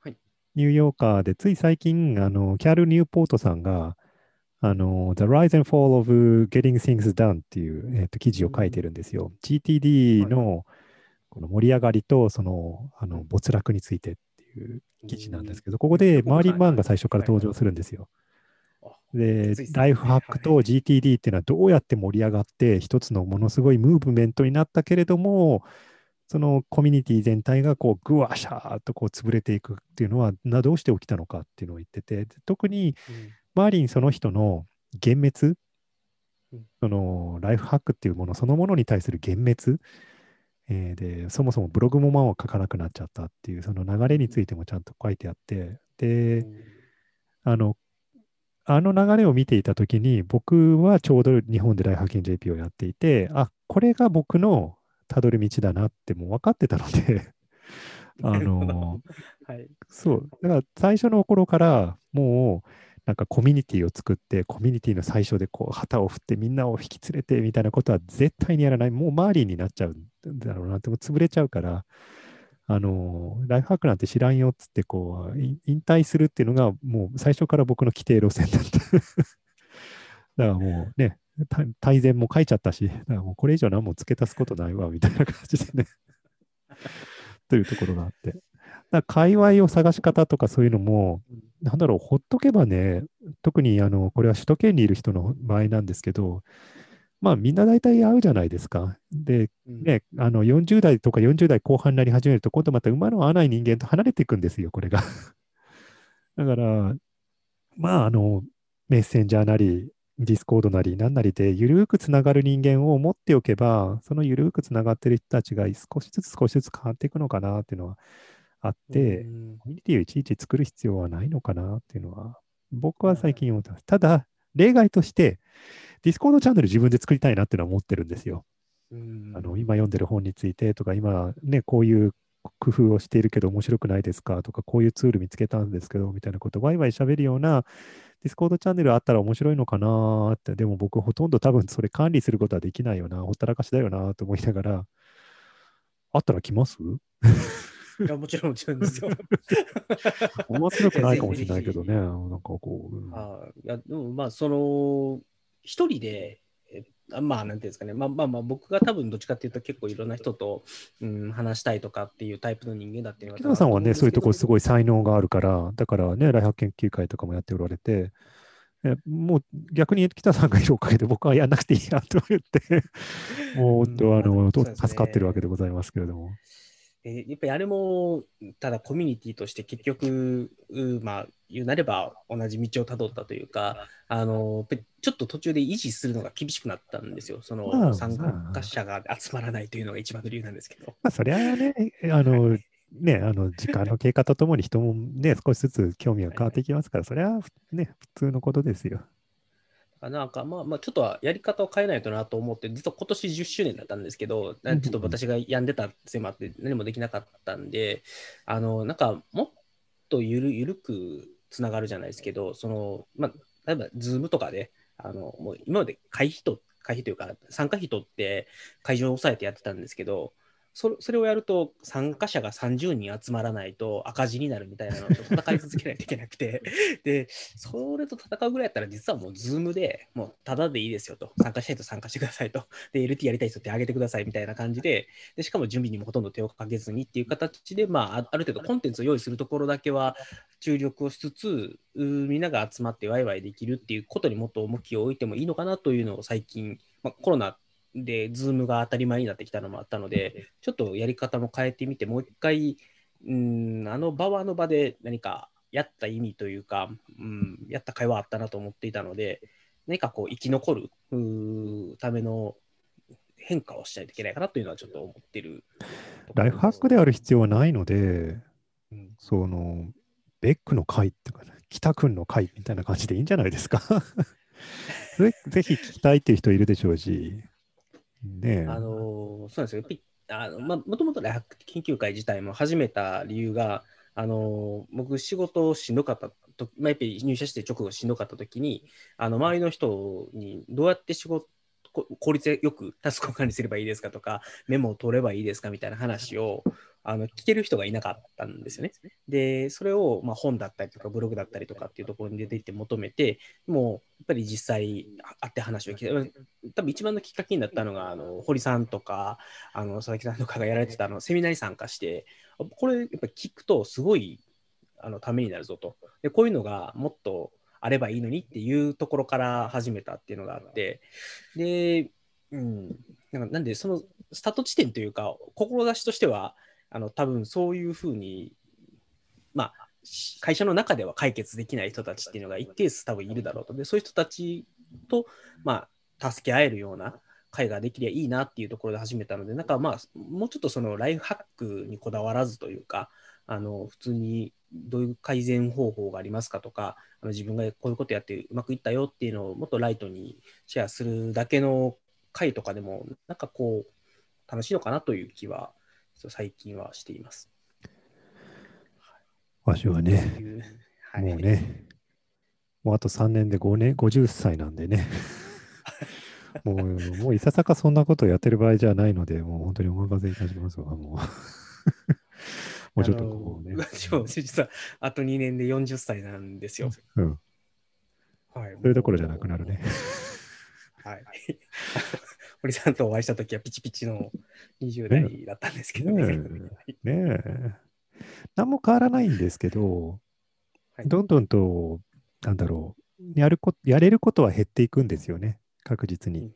はい。ニューヨーカーで、つい最近、あの、キャル・ニューポートさんが、あの、The Rise and Fall of Getting Things Done っていう、えっと記事を書いてるんですよ。GTD のこの盛り上がりと、その、あの、没落についてっていう記事なんですけど、ここでマーリン・マンが最初から登場するんですよ。でライフハックとはい。GTD っていうのはどうやって盛り上がって、一つのものすごいムーブメントになったけれども、そのコミュニティ全体がこうぐわしゃーっとこう潰れていくっていうのはなどうして起きたのかっていうのを言ってて、で特にうんマーリンその人の幻滅？うん、そのライフハックっていうものそのものに対する幻滅、えーで、そもそもブログもまあ書かなくなっちゃったっていうその流れについてもちゃんと書いてあって、で、あの、あの流れを見ていたときに、僕はちょうど日本でライフハッキング JP をやっていて、あ、これが僕のたどる道だなってもう分かってたので、あの、はい。そう、だから最初の頃からもう、なんかコミュニティを作って、コミュニティの最初でこう旗を振ってみんなを引き連れてみたいなことは絶対にやらない。もう周りになっちゃうんだろうなって、もう潰れちゃうから、あの、ライフハックなんて知らんよっつって、こう、引退するっていうのがもう最初から僕の規定路線だった。だからもうね、大全も書いちゃったし、だからもうこれ以上何も付け足すことないわ、みたいな感じでね。というところがあって。だ界隈を探し方とかそういうのも、なんだろう、ほっとけばね、特にあの、これは首都圏にいる人の場合なんですけど、まあみんな大体会うじゃないですか。で、うんね、あの40代とか40代後半になり始めると、今度また馬の合わない人間と離れていくんですよ、これが。だから、まあ、あの、メッセンジャーなり、ディスコードなり何なりでゆるーくつながる人間を持っておけば、そのゆるーくつながってる人たちが少しずつ少しずつ変わっていくのかなっていうのはあって、うんコミュニティをいちいち作る必要はないのかなっていうのは、僕は最近思ってます。ただ、例外として、ディスコードチャンネル自分で作りたいなっていうのは思ってるんですよ。うんあの今読んでる本についてとか、今ね、こういう工夫をしているけど面白くないですかとか、こういうツール見つけたんですけど、みたいなこと、ワイワイ喋るようなディスコードチャンネルあったら面白いのかなって、でも僕ほとんど多分それ管理することはできないよな、ほったらかしだよなと思いながら、あったら来ます？いやもちろんもちろんですよ。面白くないかもしれないけどね、なんかこう、うん。あいやでもまあその一人でまあなんていうんですかね。まあまあまあ僕が多分どっちかっていうと結構いろんな人と、うん、話したいとかっていうタイプの人間だっていうのが木野さんはね、そういうところすいごい才能があるから、だからね、来博研究会とかもやっておられて、えもう逆に北さんがいるおかげで僕はやんなくていいやと言って、もううんそうですね。助かってるわけでございますけれども。えやっぱりあれもただコミュニティとして結局うまあ言うなれば同じ道をたどったというかあのちょっと途中で維持するのが厳しくなったんですよそまあの参加者が集まらないというのが一番の理由なんですけど。まあ、そりゃあね、あの、ね、あの、時間の経過とともに人もね、少しずつ興味が変わってきますから、それはね、普通のことですよ。あなんかまあまあちょっとはやり方を変えないとなと思って、実は今年10周年だったんですけど、なちょっと私が病んでたせいもあって何もできなかったんで、あのなんかもっとゆるゆるくつながるじゃないですけど、そのまあ、例えば、ズームとかで、あのもう今まで会費と、会費というか、参加費取って会場を抑えてやってたんですけど、それそれをやると参加者が30人集まらないと赤字になるみたいなのと戦い続けないといけなくて。でそれと戦うぐらいやったら実はもうズームでもうタダでいいですよと。参加したいと参加してくださいと。で LT やりたい人ってあげてくださいみたいな感じで。でしかも準備にもほとんど手をかけずにっていう形で、まあ、あある程度コンテンツを用意するところだけは注力をしつつうみんなが集まってワイワイできるっていうことにもっと重きを置いてもいいのかなというのを最近、まあ、コロナで、ズームが当たり前になってきたのもあったので、ちょっとやり方も変えてみて、もう一回、うん、あの場はあの場で何かやった意味というか、うん、やった会話あったなと思っていたので、何かこう生き残るための変化をしないといけないかなというのはちょっと思ってる。ライフハックである必要はないので、うんその、ベックの会っていうか、北くんの会みたいな感じでいいんじゃないですか。ぜぜひ聞きたいっていう人いるでしょうし、ねあのそうなんですよ。あのまあ、もともとライフ研究会自体も始めた理由が、あの僕、仕事しんどかったと、まあ、やっぱり入社して直後しんどかった時に、あの周りの人にどうやって仕事、効率よくタスクを管理すればいいですかとか、メモを取ればいいですかみたいな話をあの聞ける人がいなかったんですよね。で、それを、ま、本だったりとか、ブログだったりとかっていうところに出ていって求めて、もうやっぱり実際会って話を聞いて、多分一番のきっかけになったのが、あの堀さんとか、あの佐々木さんとかがやられてたあのセミナーに参加して、これやっぱ聞くとすごいあのためになるぞと。で、こういうのがもっとあればいいのにっていうところから始めたっていうのがあって、で、うん、なんなんでそのスタート地点というか、志としては、あの多分そういうふうに、まあ、会社の中では解決できない人たちっていうのが一定数多分いるだろうと。で、そういう人たちと、まあ、助け合えるような会ができればいいなっていうところで始めたので、なんかまあ、もうちょっとそのライフハックにこだわらずというか、あの普通にどういう改善方法がありますかとか、あの自分がこういうことやってうまくいったよっていうのをもっとライトにシェアするだけの会とかでも、なんかこう、楽しいのかなという気は、最近はしています。わしはとね、はいもうね、もうあと3年で5年、50歳なんでね、もう、もういささかそんなことやってる場合じゃないので、もう本当にお任せいたしますわ、もう。もうちょっとこうね。私も実はあと2年で40歳なんですよ。うん。はい、それどころじゃなくなるね。はい。堀さんとお会いしたときはピチピチの20代だったんですけどね。ねねえ。何も変わらないんですけど、はいどんどんと、なんだろう、やるこやれることは減っていくんですよね、確実に。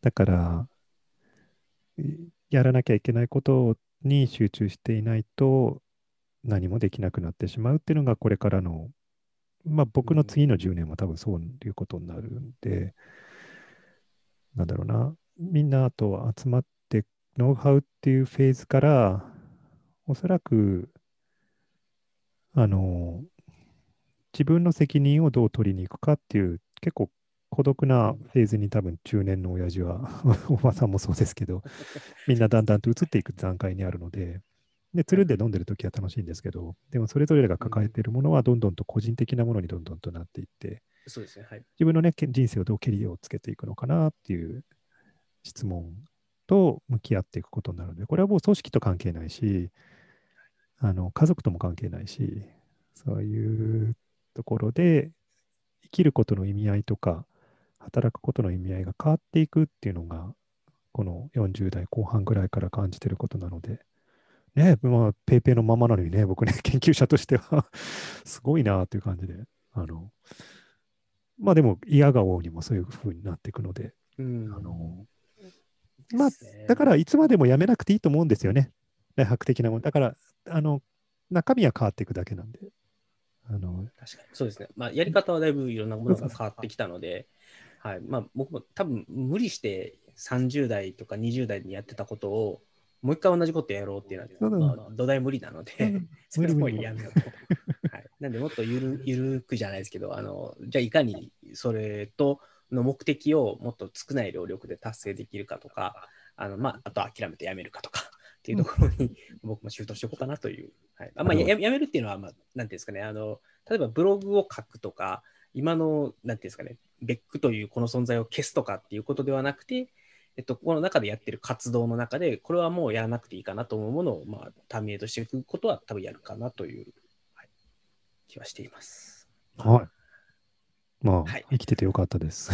だから、いやらなきゃいけないことに集中していないと、何もできなくなってしまうっていうのが、これからのまあ僕の次の10年も多分そういうことになるんで、なんだろうな、みんなと集まってノウハウっていうフェーズから、おそらく、あの、自分の責任をどう取りに行くかっていう、結構孤独なフェーズに多分中年の親父は、おばさんもそうですけど、みんなだんだんと移っていく段階にあるので、で、つるんで飲んでる時は楽しいんですけど、でもそれぞれが抱えているものはどんどんと個人的なものにどんどんとなっていって、そうですね。はい。自分のね、け人生をどうケリをつけていくのかなっていう質問と向き合っていくことになるので、これはもう組織と関係ないし、あの家族とも関係ないし、そういうところで生きることの意味合いとか、働くことの意味合いが変わっていくっていうのが、この40代後半ぐらいから感じてることなので、ね、まあ、ペイペイのままなのにね、僕ね、研究者としてはすごいなという感じで、あの、まあでも、嫌顔にもそういう風になっていくので、うんあの、まあだからいつまでもやめなくていいと思うんですよね。大白的なもの。だから、あの、中身は変わっていくだけなんで。あの、確かに。そうですね。まあ、やり方はだいぶいろんなものが変わってきたので、はい。まあ、僕も多分無理して30代とか20代にやってたことを、もう一回同じことやろうっていうのは、まあ、土台無理なので、それはもやめようと。はい、なんで、もっとゆるゆるくじゃないですけど、あのじゃあいかにそれとの目的をもっと少ない労力で達成できるかとか、あのまあ、あと諦めてやめるかとかっていうところに僕もシュートしていこうかなという。はい。あまあ、ややめるっていうのは、まあ、なんていうんですかね。あの、例えばブログを書くとか、今の、なんていうんですかね、ベックというこの存在を消すとかっていうことではなくて、えっと、この中でやってる活動の中で、これはもうやらなくていいかなと思うものを、まあ、ターミネートしていくことは多分やるかなという、はい、気はしています。はい。まあ、はい生きててよかったです。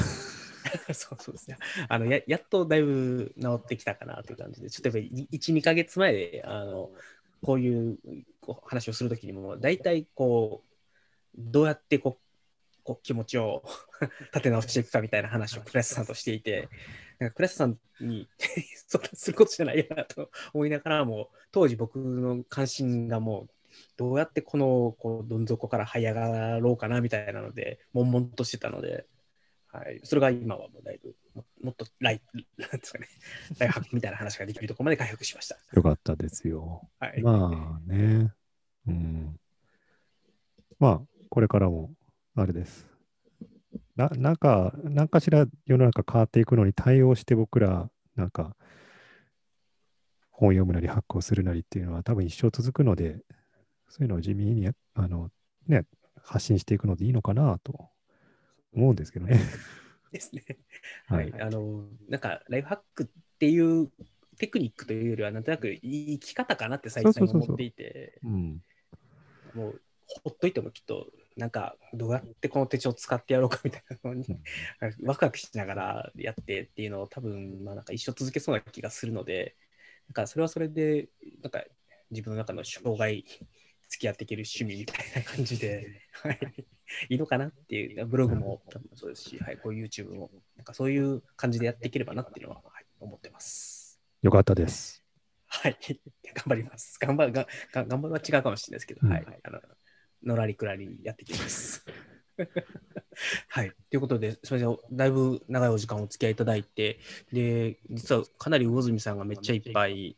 そうそうですね。あのややっとだいぶ治ってきたかなという感じで、ちょっとやっぱり1、2ヶ月前で、あのこういうこう話をするときにも、大体こう、どうやってこうこう気持ちを 立て直していくかみたいな話をクラスさんとしていて、なんかクラスさんに そんなすることじゃないよなと思いながらも、当時僕の関心がもう、どうやってこのこうどん底から這い上がろうかなみたいなので、悶々としてたので、はい、それが今はもうだいぶももっとライなんですかね、ライフハックみたいな話ができるところまで回復しました。よかったですよ。はい、まあね。うん。まあ、これからも、あれです。ななんか、なんかしら世の中変わっていくのに対応して僕ら、なんか、本読むなり発行するなりっていうのは多分一生続くので、そういうのを地味に、あの、ね、発信していくのでいいのかなと思うんですけどね。ですね。ははいい。あの、なんか、ライフハックっていうテクニックというよりは、なんとなくいい生き方かなって最近思っていて、うん。もう、ほっといてもきっと、なんか、どうやってこの手帳を使ってやろうかみたいなのに、ワクワクしながらやってっていうのを多分、まあ、なんか一生続けそうな気がするので、なんかそれはそれで、なんか自分の中の障害、付き合っていける趣味みたいな感じで、はい、いいのかなっていう、ブログも多分そうですし、はい、こういう YouTube も、なんかそういう感じでやっていければなっていうのは、はい、思ってます。よかったです。はい、頑張ります。頑張るがが頑張るは違うかもしれないですけど、うん。はい、あののらりくらりやっていきます。はい。ということで、すみません、だいぶ長いお時間お付き合いいただいて、で、実はかなり魚住さんがめっちゃいっぱい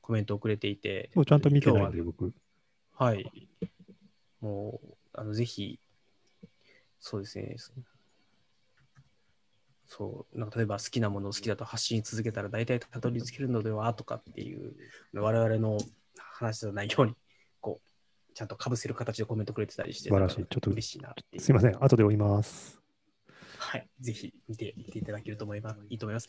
コメントをくれていて、そうちゃんと見てないんで、僕。は、はい。もう、あのぜひ、そうですね。そう、なんか例えば好きなものを好きだと発信し続けたら大体たどり着けるのではとかっていう、我々の話の内容に、こう、ちゃんとかぶせる形でコメントくれてたりして、素晴らしいちょっと嬉しいなって。すいません、後で追います。はい、ぜひ見て見ていただけると思います。いいと思います。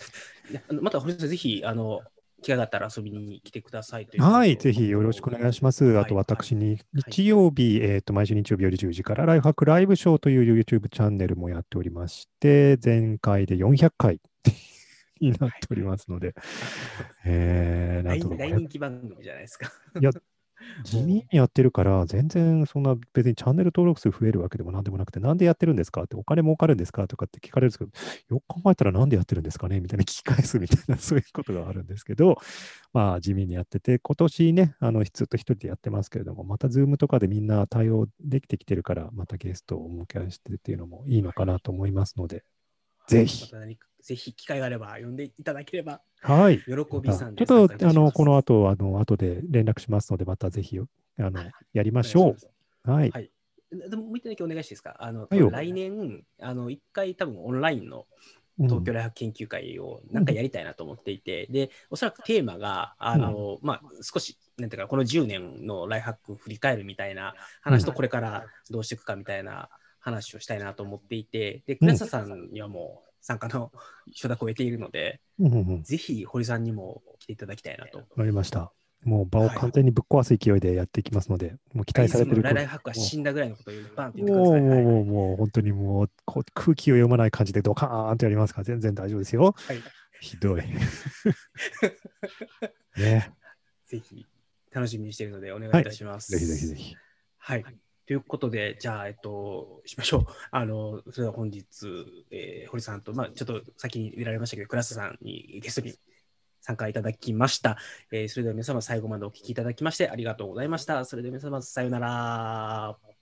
また、堀さん、ぜひ、あの、機会があったら遊びに来てくださいはい、ぜひよろしくお願いします。はいあと私に、はい日曜日、えっ、と、毎週日曜日夜10時からライフハックライブショーという YouTube チャンネルもやっておりまして、前回で400回 になっておりますので、えー、なん大とか大人気番組じゃないですか。いや、地味にやってるから、全然そんな別にチャンネル登録数増えるわけでもなんでもなくて、なんでやってるんですかって、お金儲かるんですかとかって聞かれるんですけど、よく考えたらなんでやってるんですかねみたいな聞き返すみたいな、そういうことがあるんですけど、まあ地味にやってて、今年ね、あの、ずっと一人でやってますけれども、またズームとかでみんな対応できてきてるから、またゲストをお迎えしてっていうのもいいのかなと思いますので、ぜひ。ぜひ機会があれば呼んでいただければ。はい。喜びさんちょでっと、あの、この後後、あの、後で連絡しますので、またぜひ、あの、やりましょう。はい。はい。でももう一点だけお願いしていいですか？あの、はいよ。来年、あの、一回多分オンラインのうん。東京大学研究会をなんかやりたいなと思っていて、で、おそらくテーマが、あの、まあ、少し、なんていうか、この10年のライフハックを振り返るみたいな話と、これからどうしていくかみたいな話をしたいなと思っていて、で、倉下さんにはもう参加の 承諾を得ているので、うんうんうん。ぜひ堀さんにも来ていただきたいなと。わかりました。もう場を完全にぶっ壊す勢いでやっていきますので、もう期待されてるライライフハックが死んだぐらいのことをバンって言ってください。もう、もう、はいもう、もう、本当にもう、こう空気を読まない感じでドカーンとやりますから、全然大丈夫ですよ。はいひどい。ね。ぜひ楽しみにしているのでお願いいたします。ぜひぜひぜひ。はい。ということで、じゃあ、えっと、しましょう。あの、それでは本日、えー堀さんと、まあ、ちょっと先に出られましたけど、倉下さんにゲストに参加いただきました。えーそれでは皆様最後までお聞きいただきましてありがとうございました。それでは皆様さようなら。